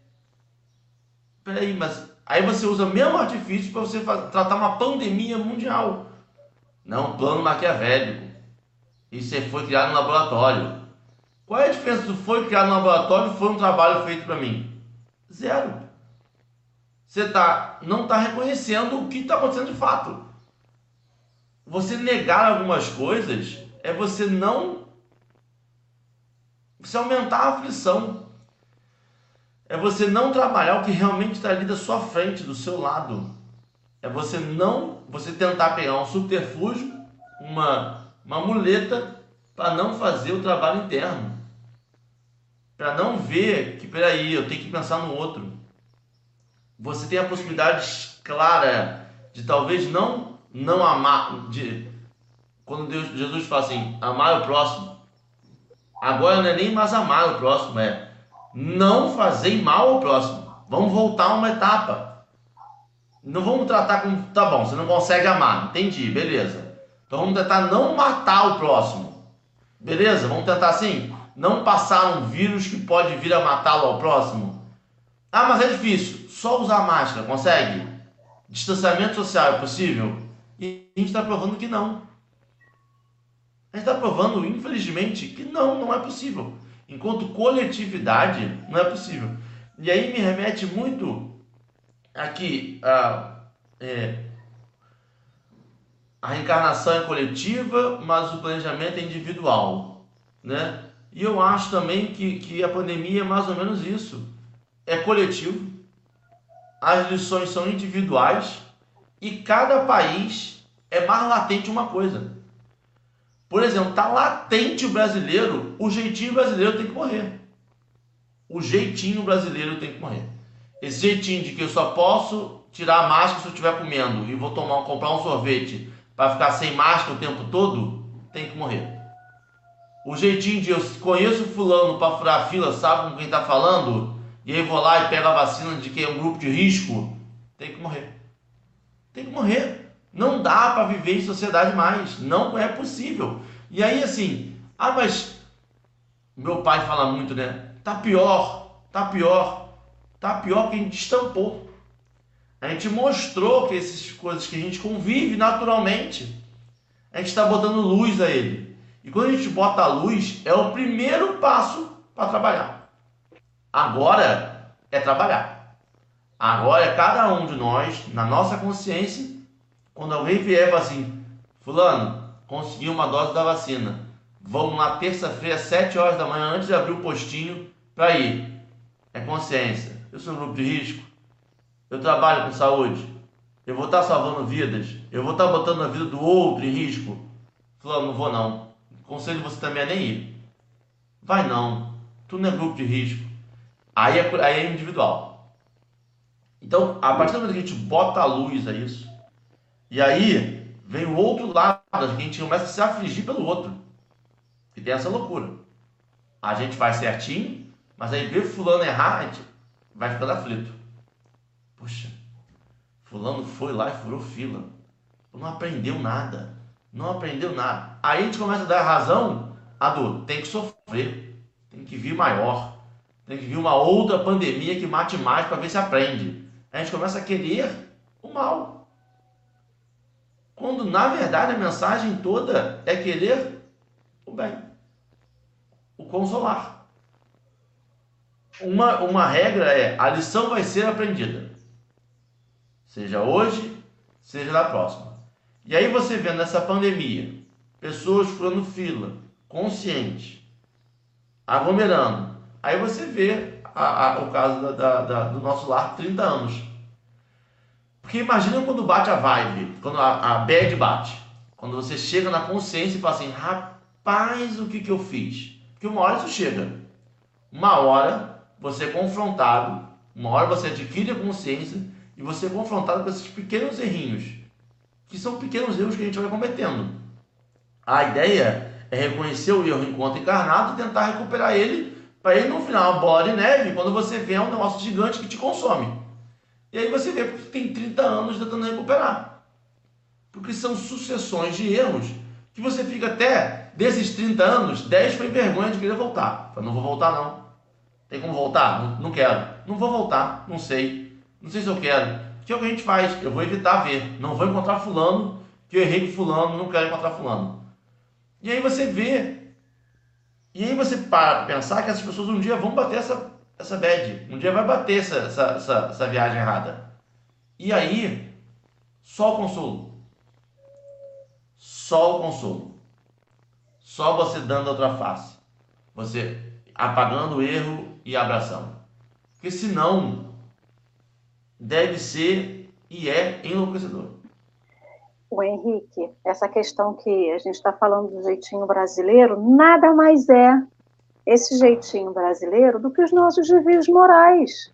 Peraí, mas aí você usa o mesmo artifício para você tratar uma pandemia mundial. Não, plano maquiavélico. Isso foi criado no laboratório. Qual é a diferença do foi criado no laboratório e foi um trabalho feito para mim? Zero. Você tá, não está reconhecendo o que está acontecendo de fato. Você negar algumas coisas é você não. Você aumentar a aflição. É você não trabalhar o que realmente está ali da sua frente, do seu lado. É você não, você tentar pegar um subterfúgio, uma, uma muleta para não fazer o trabalho interno. Para não ver que, peraí, eu tenho que pensar no outro. Você tem a possibilidade clara de talvez não não amar, de quando Deus, Jesus fala assim, amar o próximo. Agora não é nem mais amar o próximo, é não fazer mal ao próximo. Vamos voltar uma etapa. Não vamos tratar como. Tá bom, você não consegue amar. Entendi, beleza. Então vamos tentar não matar o próximo. Beleza? Vamos tentar assim? Não passar um vírus que pode vir a matá-lo ao próximo. Ah, mas é difícil. Só usar máscara, consegue? Distanciamento social é possível? E a gente está provando que não. Gente está provando, infelizmente, que não, não é possível. Enquanto coletividade, não é possível. E aí me remete muito aqui a, é, a reencarnação é coletiva, mas o planejamento é individual, né? E eu acho também que, que a pandemia é mais ou menos isso. É coletivo, as lições são individuais e cada país é mais latente uma coisa. Por exemplo, tá latente o brasileiro, o jeitinho brasileiro tem que morrer. O jeitinho brasileiro tem que morrer. Esse jeitinho de que eu só posso tirar a máscara se eu estiver comendo e vou tomar, comprar um sorvete para ficar sem máscara o tempo todo, tem que morrer. O jeitinho de eu conheço fulano para furar a fila, sabe com quem está falando, e aí vou lá e pego a vacina de quem é um grupo de risco, tem que morrer. Tem que morrer. Não dá para viver em sociedade mais. Não é possível. E aí assim, ah, mas meu pai fala muito, né? Tá pior, tá pior. Tá pior que a gente estampou. A gente mostrou que essas coisas que a gente convive naturalmente, a gente está botando luz a ele. E quando a gente bota a luz, é o primeiro passo para trabalhar. Agora é trabalhar. Agora é cada um de nós, na nossa consciência, quando alguém vier assim, fulano, conseguiu uma dose da vacina. Vamos lá terça-feira, 7 horas da manhã, antes de abrir o postinho, para ir. É consciência eu sou um grupo de risco, eu trabalho com saúde, eu vou estar salvando vidas, eu vou estar botando a vida do outro em risco. Falando, não vou não. Conselho você também é nem ir. Vai não. Tu não é grupo de risco. Aí é, aí é individual. Então, a partir do momento que a gente bota a luz a isso, e aí vem o outro lado, a gente começa a se afligir pelo outro. E tem essa loucura. A gente faz certinho, mas aí vê fulano errar, a gente vai ficando aflito. Poxa, fulano foi lá e furou fila. Não aprendeu nada. Não aprendeu nada. Aí a gente começa a dar razão a dor. Tem que sofrer. Tem que vir maior. Tem que vir uma outra pandemia que mate mais para ver se aprende. A gente começa a querer o mal. Quando na verdade a mensagem toda é querer o bem, o consolar. Uma, uma regra é: a lição vai ser aprendida, seja hoje, seja na próxima. E aí você vê nessa pandemia pessoas furando fila, conscientes, aglomerando. Aí você vê a, a, o caso da, da, da, do nosso lar 30 anos. Porque imagina quando bate a vibe, quando a, a bad bate. Quando você chega na consciência e fala assim, rapaz, o que, que eu fiz? Porque uma hora isso chega. Uma hora você é confrontado, uma hora você adquire a consciência e você é confrontado com esses pequenos errinhos. Que são pequenos erros que a gente vai cometendo. A ideia é reconhecer o erro enquanto encarnado e tentar recuperar ele para ele no final bola de neve quando você vê um negócio gigante que te consome. E aí você vê que tem 30 anos tentando recuperar. Porque são sucessões de erros que você fica até, desses 30 anos, 10 foi vergonha de querer voltar. Falei, não vou voltar não. Tem como voltar? Não, não quero. Não vou voltar, não sei. Não sei se eu quero. O que é o que a gente faz? Eu vou evitar ver. Não vou encontrar fulano, que eu errei com fulano, não quero encontrar fulano. E aí você vê. E aí você para pensar que essas pessoas um dia vão bater essa, essa bad. Um dia vai bater essa, essa, essa, essa viagem errada. E aí, só o consolo. Só o consolo. Só você dando outra face. Você apagando o erro e abraçando. Porque senão, deve ser e é enlouquecedor o Henrique, essa questão que a gente está falando do jeitinho brasileiro, nada mais é esse jeitinho brasileiro do que os nossos desvios morais.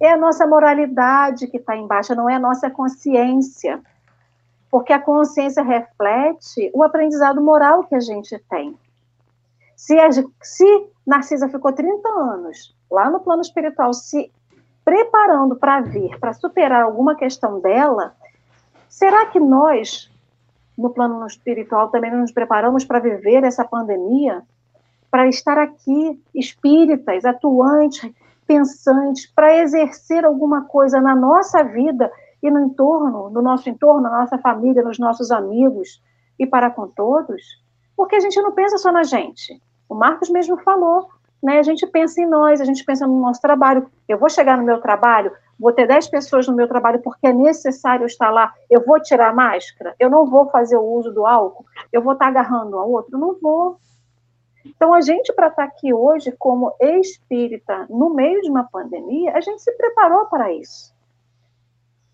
É a nossa moralidade que está embaixo, não é a nossa consciência. Porque a consciência reflete o aprendizado moral que a gente tem. Se, a, se Narcisa ficou 30 anos lá no plano espiritual se preparando para vir, para superar alguma questão dela, Será que nós, no plano espiritual, também nos preparamos para viver essa pandemia? Para estar aqui, espíritas, atuantes, pensantes, para exercer alguma coisa na nossa vida e no entorno, no nosso entorno, na nossa família, nos nossos amigos e para com todos? Porque a gente não pensa só na gente. O Marcos mesmo falou, né? A gente pensa em nós, a gente pensa no nosso trabalho. Eu vou chegar no meu trabalho, vou ter 10 pessoas no meu trabalho porque é necessário estar lá, eu vou tirar a máscara? Eu não vou fazer o uso do álcool? Eu vou estar agarrando a outro? Não vou. Então, a gente, para estar aqui hoje como espírita, no meio de uma pandemia, a gente se preparou para isso.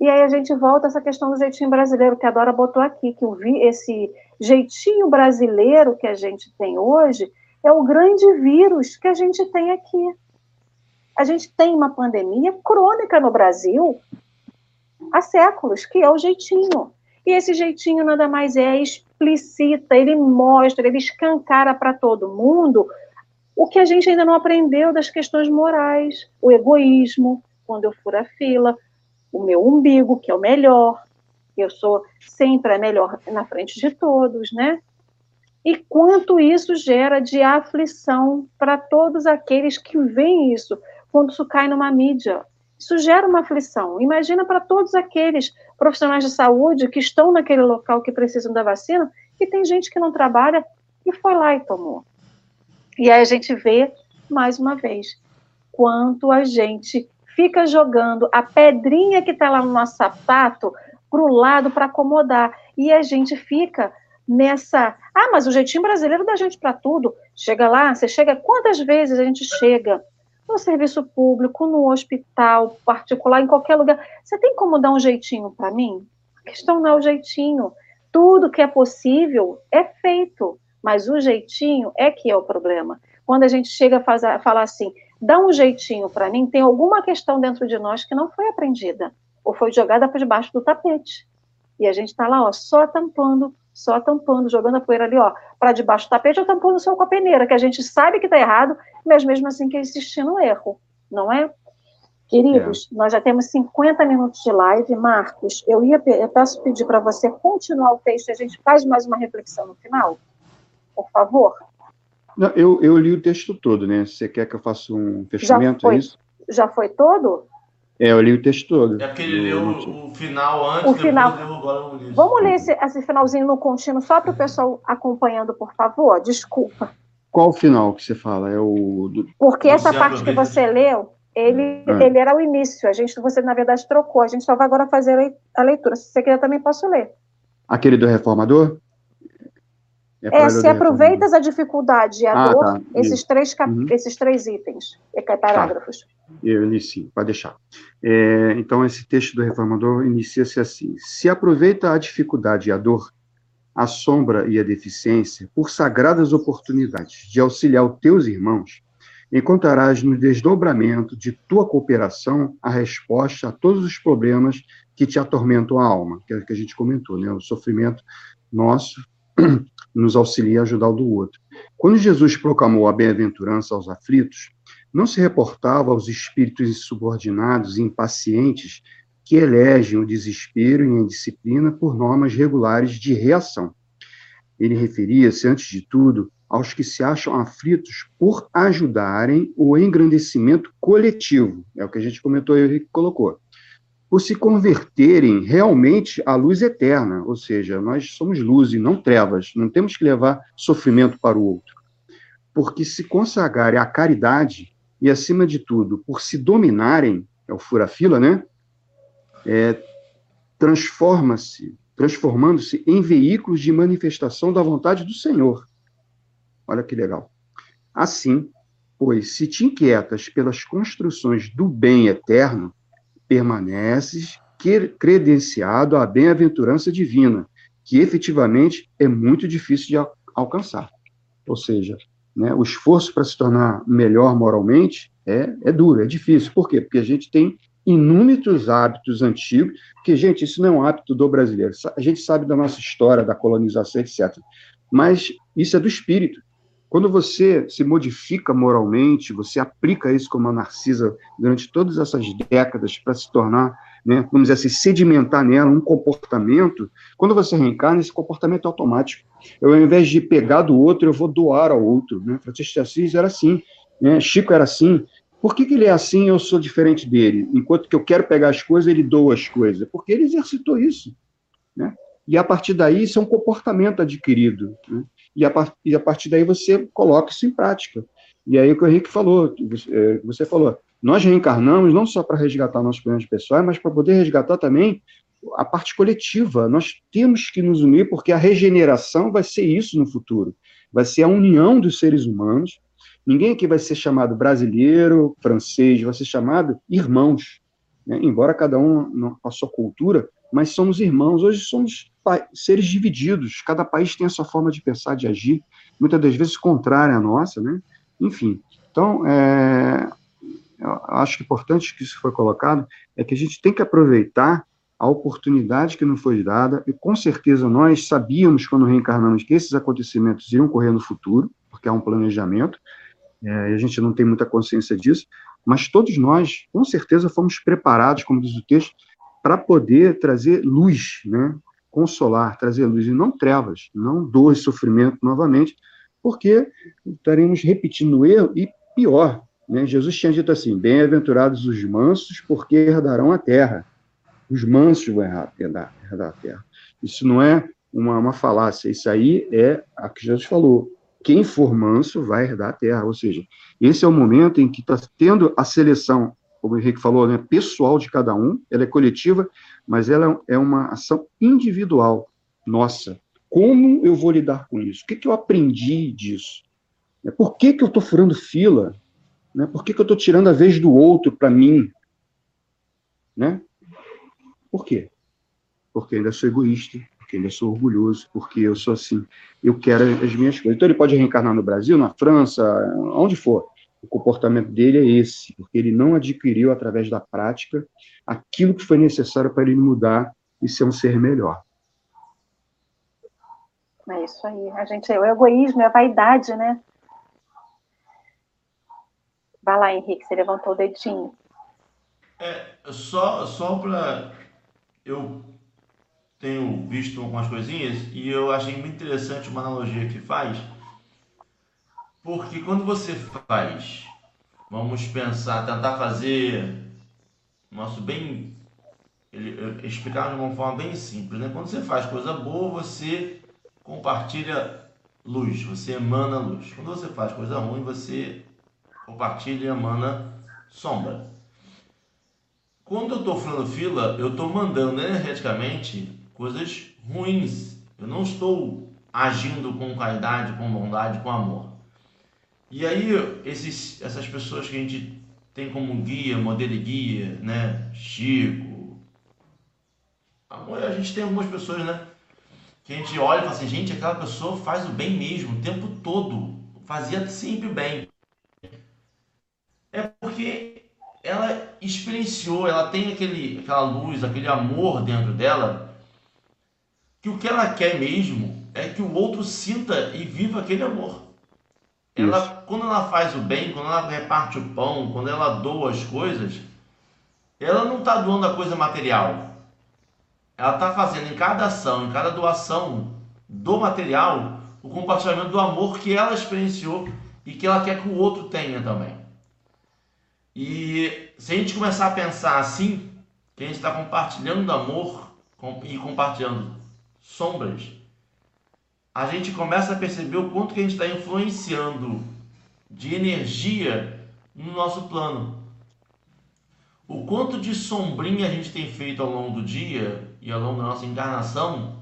E aí a gente volta essa questão do jeitinho brasileiro, que a Dora botou aqui, que vi, esse jeitinho brasileiro que a gente tem hoje é o grande vírus que a gente tem aqui a gente tem uma pandemia crônica no Brasil há séculos, que é o jeitinho. E esse jeitinho nada mais é explicita, ele mostra, ele escancara para todo mundo o que a gente ainda não aprendeu das questões morais, o egoísmo, quando eu furo a fila, o meu umbigo, que é o melhor, eu sou sempre a melhor na frente de todos, né? E quanto isso gera de aflição para todos aqueles que veem isso quando isso cai numa mídia. Isso gera uma aflição. Imagina para todos aqueles profissionais de saúde que estão naquele local que precisam da vacina, e tem gente que não trabalha e foi lá e tomou. E aí a gente vê, mais uma vez, quanto a gente fica jogando a pedrinha que está lá no nosso sapato para o lado para acomodar. E a gente fica nessa. Ah, mas o jeitinho brasileiro dá gente para tudo. Chega lá, você chega. Quantas vezes a gente chega no serviço público, no hospital particular, em qualquer lugar. Você tem como dar um jeitinho para mim? A questão não é o jeitinho. Tudo que é possível é feito, mas o jeitinho é que é o problema. Quando a gente chega a, falar assim, dá um jeitinho para mim, tem alguma questão dentro de nós que não foi aprendida ou foi jogada para debaixo do tapete. E a gente está lá, ó, só tampando, só tampando, jogando a poeira ali, ó, para debaixo do tapete ou tampando só com a peneira, que a gente sabe que está errado, mas mesmo assim quer insistir no erro, não é? Queridos, é. nós já temos 50 minutos de live. Marcos, eu ia eu peço pedir para você continuar o texto, a gente faz mais uma reflexão no final, por favor. Não, eu, eu li o texto todo, né? Você quer que eu faça um fechamento? Já foi, é isso? Já foi todo? É, eu li o texto todo. É porque ele leu o, o final antes, o final. o Vamos ler esse, esse finalzinho no contínuo, só para o pessoal acompanhando, por favor? Desculpa. Qual o final que você fala? É o. Do... Porque essa parte que você leu, ele, ah. ele era o início. A gente, você, na verdade, trocou. A gente só vai agora fazer a leitura. Se você quiser, também posso ler. Aquele do reformador? É, é se aproveitas a dificuldade e a ah, dor, tá. esses, três cap... uhum. esses três itens, é tá. parágrafos. Tá. Eu inicio, pode deixar. É, então, esse texto do reformador inicia-se assim: Se aproveita a dificuldade e a dor, a sombra e a deficiência, por sagradas oportunidades de auxiliar os teus irmãos, encontrarás no desdobramento de tua cooperação a resposta a todos os problemas que te atormentam a alma, que é o que a gente comentou, né? O sofrimento nosso nos auxilia a ajudar o do outro. Quando Jesus proclamou a bem-aventurança aos aflitos, não se reportava aos espíritos insubordinados e impacientes que elegem o desespero e a indisciplina por normas regulares de reação. Ele referia-se, antes de tudo, aos que se acham aflitos por ajudarem o engrandecimento coletivo, é o que a gente comentou e colocou, por se converterem realmente à luz eterna, ou seja, nós somos luz e não trevas, não temos que levar sofrimento para o outro, porque se consagrarem à caridade e, acima de tudo, por se dominarem, é o fura-fila, né? É, transforma-se, transformando-se em veículos de manifestação da vontade do Senhor. Olha que legal. Assim, pois, se te inquietas pelas construções do bem eterno, permaneces credenciado à bem-aventurança divina, que efetivamente é muito difícil de alcançar. Ou seja, né, o esforço para se tornar melhor moralmente é, é duro, é difícil. Por quê? Porque a gente tem inúmeros hábitos antigos, que, gente, isso não é um hábito do brasileiro. A gente sabe da nossa história, da colonização, etc. Mas isso é do espírito. Quando você se modifica moralmente, você aplica isso como a Narcisa durante todas essas décadas para se tornar, né, vamos dizer assim, sedimentar nela um comportamento, quando você reencarna, esse comportamento é automático. Eu, ao invés de pegar do outro, eu vou doar ao outro. Né? Francisco de Assis era assim, né? Chico era assim. Por que, que ele é assim e eu sou diferente dele? Enquanto que eu quero pegar as coisas, ele doa as coisas. Porque ele exercitou isso. Né? E a partir daí, isso é um comportamento adquirido. Né? E a, e a partir daí você coloca isso em prática. E aí o que o Henrique falou, é, você falou, nós reencarnamos não só para resgatar nossos problemas pessoais, mas para poder resgatar também a parte coletiva. Nós temos que nos unir, porque a regeneração vai ser isso no futuro. Vai ser a união dos seres humanos. Ninguém aqui vai ser chamado brasileiro, francês, vai ser chamado irmãos. Né? Embora cada um a sua cultura, mas somos irmãos. Hoje somos seres divididos, cada país tem a sua forma de pensar, de agir, muitas das vezes contrária à nossa, né? Enfim, então, é, acho que importante que isso foi colocado é que a gente tem que aproveitar a oportunidade que nos foi dada, e com certeza nós sabíamos, quando reencarnamos, que esses acontecimentos iriam ocorrer no futuro, porque há um planejamento, é, e a gente não tem muita consciência disso, mas todos nós, com certeza, fomos preparados, como diz o texto, para poder trazer luz, né? consolar, trazer luz e não trevas, não dor e sofrimento novamente, porque estaremos repetindo o erro e pior. Né? Jesus tinha dito assim: Bem-aventurados os mansos, porque herdarão a terra. Os mansos vão herdar, herdar a terra. Isso não é uma, uma falácia, isso aí é a que Jesus falou. Quem for manso vai herdar a terra. Ou seja, esse é o momento em que está tendo a seleção como o Henrique falou, né, pessoal de cada um, ela é coletiva, mas ela é uma ação individual nossa. Como eu vou lidar com isso? O que, que eu aprendi disso? Né, por que, que eu estou furando fila? Né? Por que, que eu estou tirando a vez do outro para mim? Né? Por quê? Porque ainda sou egoísta, porque ainda sou orgulhoso, porque eu sou assim, eu quero as minhas coisas. Então ele pode reencarnar no Brasil, na França, onde for o comportamento dele é esse, porque ele não adquiriu através da prática aquilo que foi necessário para ele mudar e ser um ser melhor. É isso aí. A gente, é o egoísmo, é a vaidade, né? Vai lá, Henrique, você levantou o dedinho. É, só, só para. Eu tenho visto algumas coisinhas e eu achei muito interessante uma analogia que faz porque quando você faz, vamos pensar, tentar fazer nosso bem ele, explicar de uma forma bem simples, né? Quando você faz coisa boa, você compartilha luz, você emana luz. Quando você faz coisa ruim, você compartilha e emana sombra. Quando eu estou falando fila, eu estou mandando energeticamente coisas ruins. Eu não estou agindo com qualidade, com bondade, com amor. E aí, esses, essas pessoas que a gente tem como guia, modelo e guia, né? Chico. A gente tem algumas pessoas, né? Que a gente olha e fala assim, gente, aquela pessoa faz o bem mesmo, o tempo todo. Fazia sempre bem. É porque ela experienciou, ela tem aquele, aquela luz, aquele amor dentro dela, que o que ela quer mesmo é que o outro sinta e viva aquele amor. Ela, quando ela faz o bem, quando ela reparte o pão, quando ela doa as coisas, ela não está doando a coisa material. Ela está fazendo em cada ação, em cada doação do material, o compartilhamento do amor que ela experienciou e que ela quer que o outro tenha também. E se a gente começar a pensar assim, que a gente está compartilhando amor e compartilhando sombras, a gente começa a perceber o quanto que a gente está influenciando de energia no nosso plano. O quanto de sombrinha a gente tem feito ao longo do dia e ao longo da nossa encarnação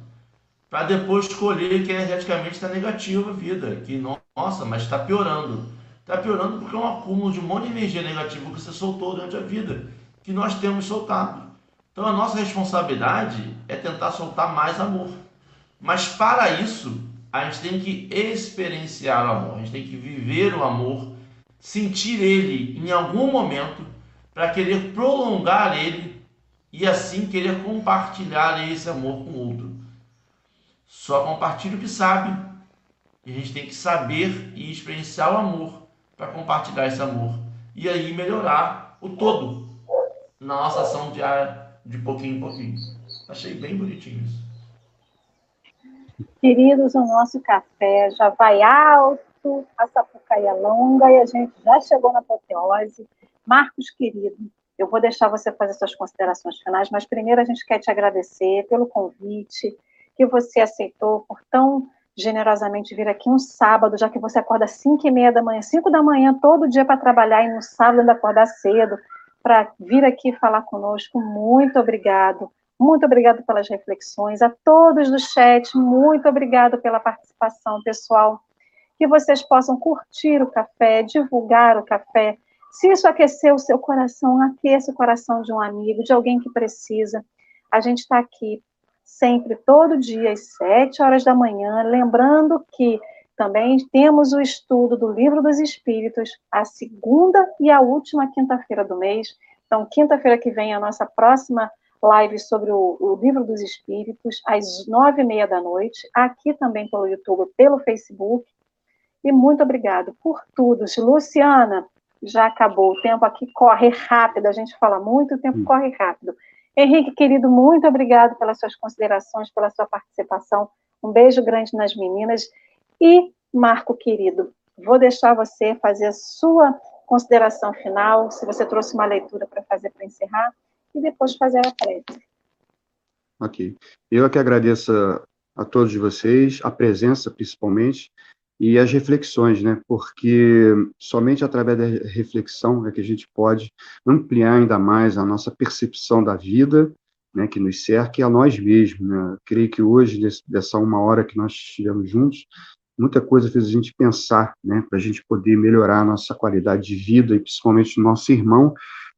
para depois escolher que energeticamente está negativa a vida, que nossa, mas está piorando. Está piorando porque é um acúmulo de um monte de energia negativa que você soltou durante a vida, que nós temos soltado. Então a nossa responsabilidade é tentar soltar mais amor. Mas para isso, a gente tem que experienciar o amor, a gente tem que viver o amor, sentir ele em algum momento para querer prolongar ele e assim querer compartilhar esse amor com o outro. Só compartilha o que sabe. E a gente tem que saber e experienciar o amor para compartilhar esse amor e aí melhorar o todo na nossa ação diária de pouquinho em pouquinho. Achei bem bonitinho isso. Queridos, o nosso café já vai alto, a sapucaia longa e a gente já chegou na apoteose. Marcos, querido, eu vou deixar você fazer suas considerações finais, mas primeiro a gente quer te agradecer pelo convite que você aceitou por tão generosamente vir aqui um sábado, já que você acorda às 5 e meia da manhã, 5 da manhã, todo dia para trabalhar, e no sábado ainda acordar cedo, para vir aqui falar conosco. Muito obrigado. Muito obrigado pelas reflexões. A todos do chat, muito obrigado pela participação, pessoal. Que vocês possam curtir o café, divulgar o café. Se isso aquecer o seu coração, aqueça o coração de um amigo, de alguém que precisa. A gente está aqui sempre, todo dia, às sete horas da manhã. Lembrando que também temos o estudo do Livro dos Espíritos, a segunda e a última quinta-feira do mês. Então, quinta-feira que vem, a nossa próxima live sobre o, o, Livro dos Espíritos, às nove e meia da noite, aqui também pelo YouTube, pelo Facebook. E muito obrigado por tudo. Luciana, já acabou. O tempo aqui corre rápido, a gente fala muito, o tempo hum. corre rápido. Henrique, querido, muito obrigado pelas suas considerações, pela sua participação. Um beijo grande nas meninas. E, Marco, querido, vou deixar você fazer a sua consideração final, se você trouxe uma leitura para fazer para encerrar e depois fazer a prece. Ok. Eu é que agradeço a, todos vocês, a presença principalmente, e as reflexões, né? Porque somente através da reflexão é que a gente pode ampliar ainda mais a nossa percepção da vida, né? Que nos cerca e a nós mesmos, né? Creio que hoje, dessa uma hora que nós estivemos juntos, muita coisa fez a gente pensar, né? Para a gente poder melhorar a nossa qualidade de vida e principalmente o nosso irmão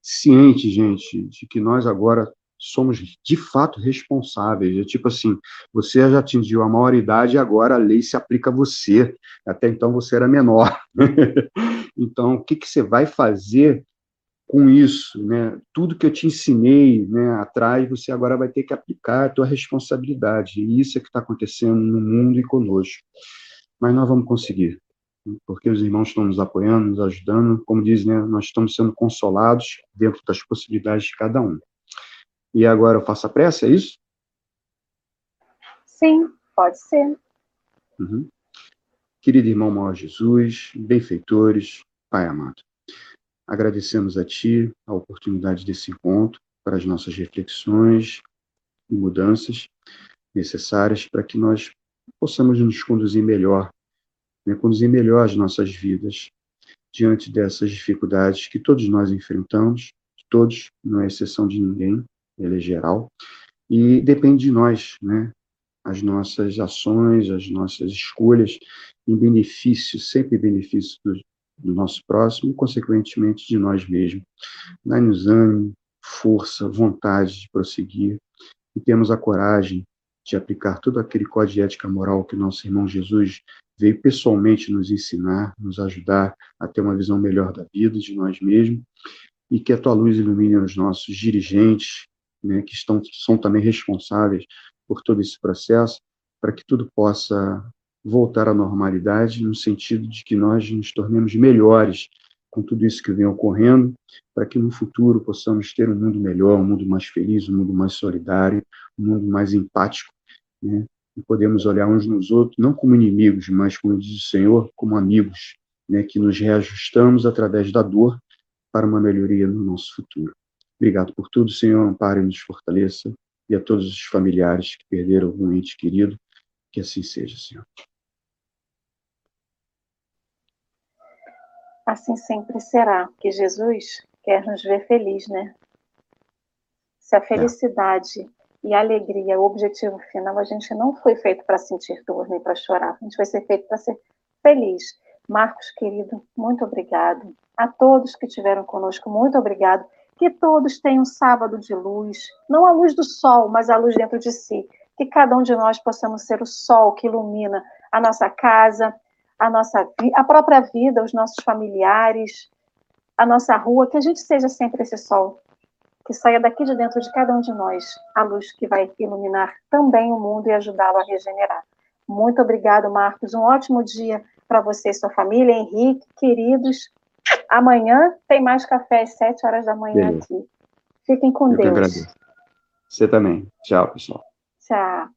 ciente, gente, de que nós agora somos de fato responsáveis. É tipo assim, você já atingiu a maioridade e agora a lei se aplica a você. Até então você era menor. então, o que, que você vai fazer com isso? Né? Tudo que eu te ensinei né, atrás, você agora vai ter que aplicar a tua responsabilidade. E isso é que está acontecendo no mundo e conosco. Mas nós vamos conseguir porque os irmãos estão nos apoiando, nos ajudando. Como diz, né, nós estamos sendo consolados dentro das possibilidades de cada um. E agora eu faço a prece, é isso? Sim, pode ser. Uhum. Querido irmão maior Jesus, benfeitores, Pai amado. agradecemos a Ti a oportunidade desse encontro para as nossas reflexões e mudanças necessárias para que nós possamos nos conduzir melhor, né, conduzir melhor as nossas vidas diante dessas dificuldades que todos nós enfrentamos, todos, não é exceção de ninguém, ele é geral, e depende de nós, né? As nossas ações, as nossas escolhas em benefício, sempre em benefício do, do nosso próximo e, consequentemente, de nós mesmos. Dá-nos ânimo, força, vontade de prosseguir e temos a coragem de aplicar todo aquele código de ética moral que nosso irmão Jesus veio pessoalmente nos ensinar, nos ajudar a ter uma visão melhor da vida, de nós mesmos, e que a tua luz ilumine os nossos dirigentes, né, que estão, são também responsáveis por todo esse processo, para que tudo possa voltar à normalidade, no sentido de que nós nos tornemos melhores com tudo isso que vem ocorrendo, para que no futuro possamos ter um mundo melhor, um mundo mais feliz, um mundo mais solidário, um mundo mais empático, né? E podemos olhar uns nos outros, não como inimigos, mas, como diz o Senhor, como amigos, né? que nos reajustamos através da dor para uma melhoria no nosso futuro. Obrigado por tudo, Senhor, ampare e nos fortaleça, e a todos os familiares que perderam algum ente querido, que assim seja, Senhor. Assim sempre será, que Jesus quer nos ver feliz, né? Se a felicidade é. E alegria, o objetivo final, a gente não foi feito para sentir dor nem para chorar, a gente foi ser feito para ser feliz. Marcos, querido, muito obrigado. A todos que estiveram conosco, muito obrigado. Que todos tenham um sábado de luz, não a luz do sol, mas a luz dentro de si. Que cada um de nós possamos ser o sol que ilumina a nossa casa, a nossa a própria vida, os nossos familiares, a nossa rua, que a gente seja sempre esse sol que saia daqui de dentro de cada um de nós, a luz que vai iluminar também o mundo e ajudá-lo a regenerar. Muito obrigado, Marcos. Um ótimo dia para você e sua família. Henrique, queridos, amanhã tem mais café às sete horas da manhã Beleza. aqui. Fiquem com Eu Deus. Você também. Tchau, pessoal. Tchau.